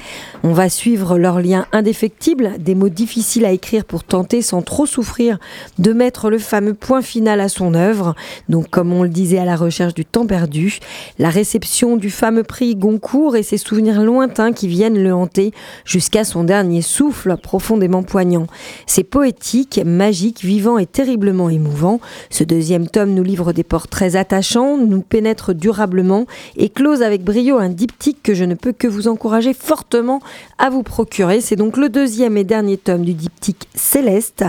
On va suivre leur lien indéfectible, des mots difficiles à écrire pour tenter sans trop souffrir de mettre le fameux point final à son œuvre. Donc comme on le disait à la recherche du temps perdu, la réception du fameux prix Goncourt et ses souvenirs lointains qui viennent le hanter jusqu'à son dernier souffle profondément poignant. C'est poétique, magique, vivant et terriblement émouvant. Ce deuxième tome nous livre des portraits attachants, nous pénètre durablement et close avec brio un diptyque que je ne peux que vous encourager fortement à vous procurer. C'est donc le deuxième et dernier tome du diptyque Céleste.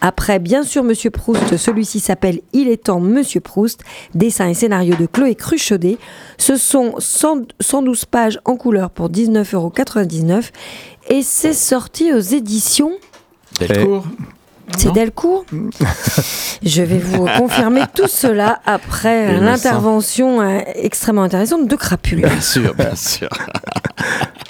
Après, bien sûr, Monsieur Proust, celui-ci s'appelle Il est temps, Monsieur Proust, dessin et scénario de Chloé Cruchaudet. Ce sont 100 112 pages en couleur pour 19,99 euros et c'est sorti aux éditions. Delcourt. C'est Delcourt [LAUGHS] Je vais vous confirmer tout cela après l'intervention euh, extrêmement intéressante de Crapule. Bien sûr, bien [LAUGHS] sûr.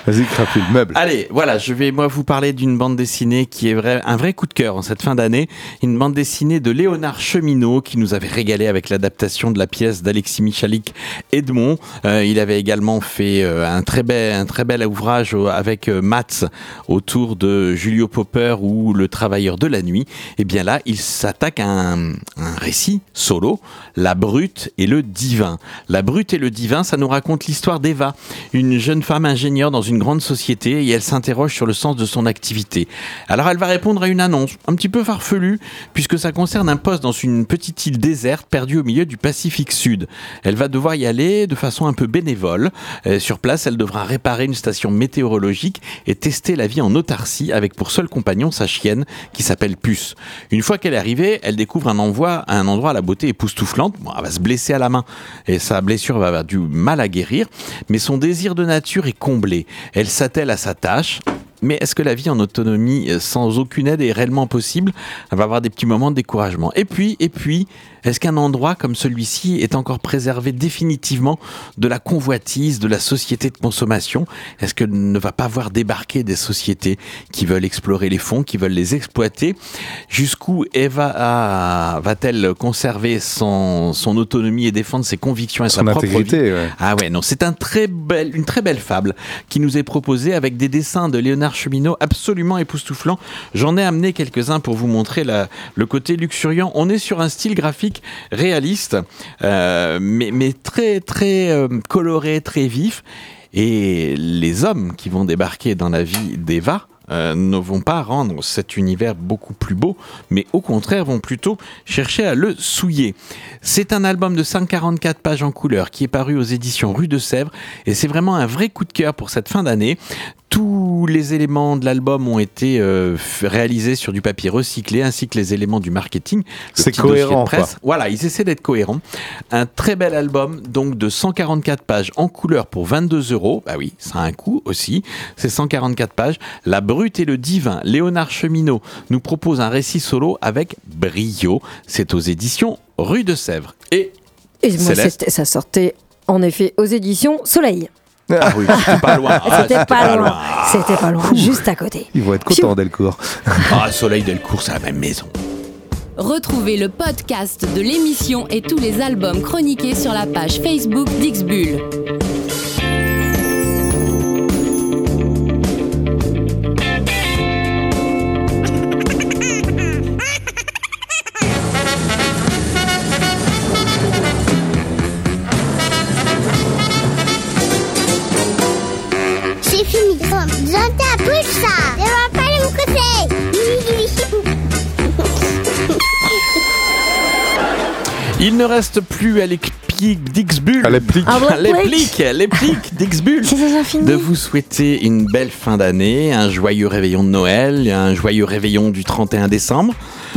Vas-y, crapule, meuble. Allez, voilà, je vais moi vous parler d'une bande dessinée qui est vrai, un vrai coup de cœur en cette fin d'année. Une bande dessinée de Léonard Cheminot qui nous avait régalé avec l'adaptation de la pièce d'Alexis Michalik Edmond. Euh, il avait également fait euh, un, très bel, un très bel ouvrage avec euh, Mats autour de Julio Popper ou Le Travailleur de la Nuit. Et bien là, il s'attaque à un, un récit solo, La Brute et le Divin. La Brute et le Divin, ça nous raconte l'histoire d'Eva, une jeune femme ingénieure dans une grande société et elle s'interroge sur le sens de son activité. Alors elle va répondre à une annonce un petit peu farfelue puisque ça concerne un poste dans une petite île déserte perdue au milieu du Pacifique Sud. Elle va devoir y aller de façon un peu bénévole. Euh, sur place, elle devra réparer une station météorologique et tester la vie en autarcie avec pour seul compagnon sa chienne qui s'appelle Puce. Une fois qu'elle est arrivée, elle découvre un, endroit, un endroit à la beauté époustouflante. Elle va se blesser à la main et sa blessure va avoir du mal à guérir, mais son désir de nature est comblé. Elle s'attelle à sa tâche. Mais est-ce que la vie en autonomie euh, sans aucune aide est réellement possible? Elle va avoir des petits moments de découragement. Et puis, et puis, est-ce qu'un endroit comme celui-ci est encore préservé définitivement de la convoitise, de la société de consommation? Est-ce qu'elle ne va pas voir débarquer des sociétés qui veulent explorer les fonds, qui veulent les exploiter? Jusqu'où Eva va-t-elle conserver son, son autonomie et défendre ses convictions et sa Son propre intégrité, vie? ouais. ah ouais, non, c'est un très belle, une très belle fable qui nous est proposée avec des dessins de Léonard Cheminot absolument époustouflants. J'en ai amené quelques-uns pour vous montrer le côté luxuriant. On est sur un style graphique réaliste, euh, mais, mais très très euh, coloré, très vif. Et les hommes qui vont débarquer dans la vie d'Eva euh, ne vont pas rendre cet univers beaucoup plus beau, mais au contraire vont plutôt chercher à le souiller. C'est un album de 144 pages en couleur qui est paru aux éditions Rue de Sèvres et c'est vraiment un vrai coup de cœur pour cette fin d'année. Tous les éléments de l'album ont été euh, réalisés sur du papier recyclé ainsi que les éléments du marketing. C'est de cohérent, presse. quoi. Voilà, ils essaient d'être cohérents. Un très bel album, donc de 144 pages en couleur pour 22 euros. Bah oui, ça a un coût aussi. C'est 144 pages. La Brute et le Divin, Léonard Cheminot, nous propose un récit solo avec brio. C'est aux éditions Rue de Sèvres. Et Et moi, ça sortait en effet aux éditions Soleil. Ah oui, c'était pas loin. [LAUGHS] Ah, C'était pas loin. C'était pas loin, juste à côté. Ils vont être contents, Delcourt. [LAUGHS] Ah, Soleil Delcourt, c'est la même maison. Retrouvez le podcast de l'émission et tous les albums chroniqués sur la page Facebook d'Ixbull. Pas me coûter. Il ne reste plus à l'équipe d'Ixbull. Ah, d'Ixbull. [LAUGHS] De vous souhaiter une belle fin d'année, un joyeux réveillon de Noël, un joyeux réveillon du 31 décembre.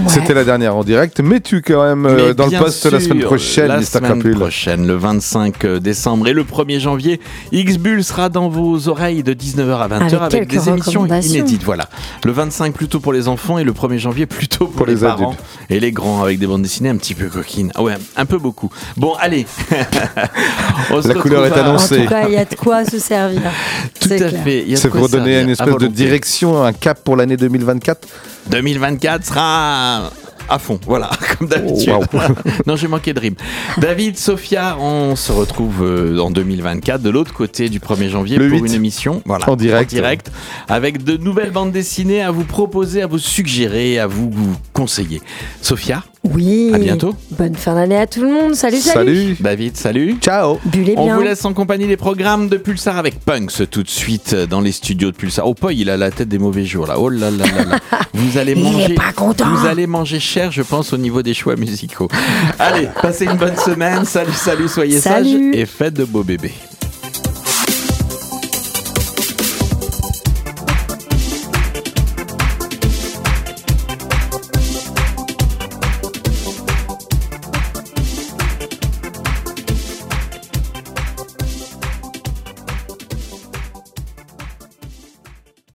C'était la dernière en direct. Mets-tu quand même euh, Mais dans le poste la semaine prochaine, La semaine Crapule prochaine, le 25 décembre et le 1er janvier, X-Bull sera dans vos oreilles de 19h à 20h avec, Avec quelques des émissions inédites. Voilà. Le 25 plutôt pour les enfants et le 1er janvier plutôt pour, Pour les, les parents adultes. et les grands avec des bandes dessinées un petit peu coquines. Ah ouais, un peu beaucoup. Bon, allez, [LAUGHS] On se La couleur est En annoncée. tout cas, il y a de quoi se servir. Tout à clair. fait. Il y a de C'est quoi pour donner une espèce de direction, un cap pour l'année 2024. 2024 sera à fond, voilà, [LAUGHS] comme d'habitude. Oh, [LAUGHS] non, j'ai manqué de rime. David, Sophia, on se retrouve euh, en 2024 de l'autre côté du 1er janvier Le pour 8. une émission voilà, En direct. direct, avec de nouvelles bandes dessinées à vous proposer, à vous suggérer, à vous conseiller. Sophia, Oui. À bientôt. Bonne fin d'année à tout le monde. Salut, salut. David, salut. Ciao. On bien. vous laisse en compagnie des programmes de Pulsar avec Punks tout de suite dans les studios de Pulsar. Oh, Paul, il a la tête des mauvais jours là. Oh là là là là. [LAUGHS] Vous allez Il est manger. pas content. Vous allez manger cher, je pense, au niveau des choix musicaux. allez, passez une bonne semaine. Salut, salut, soyez Salut. sages et faites de beaux bébés.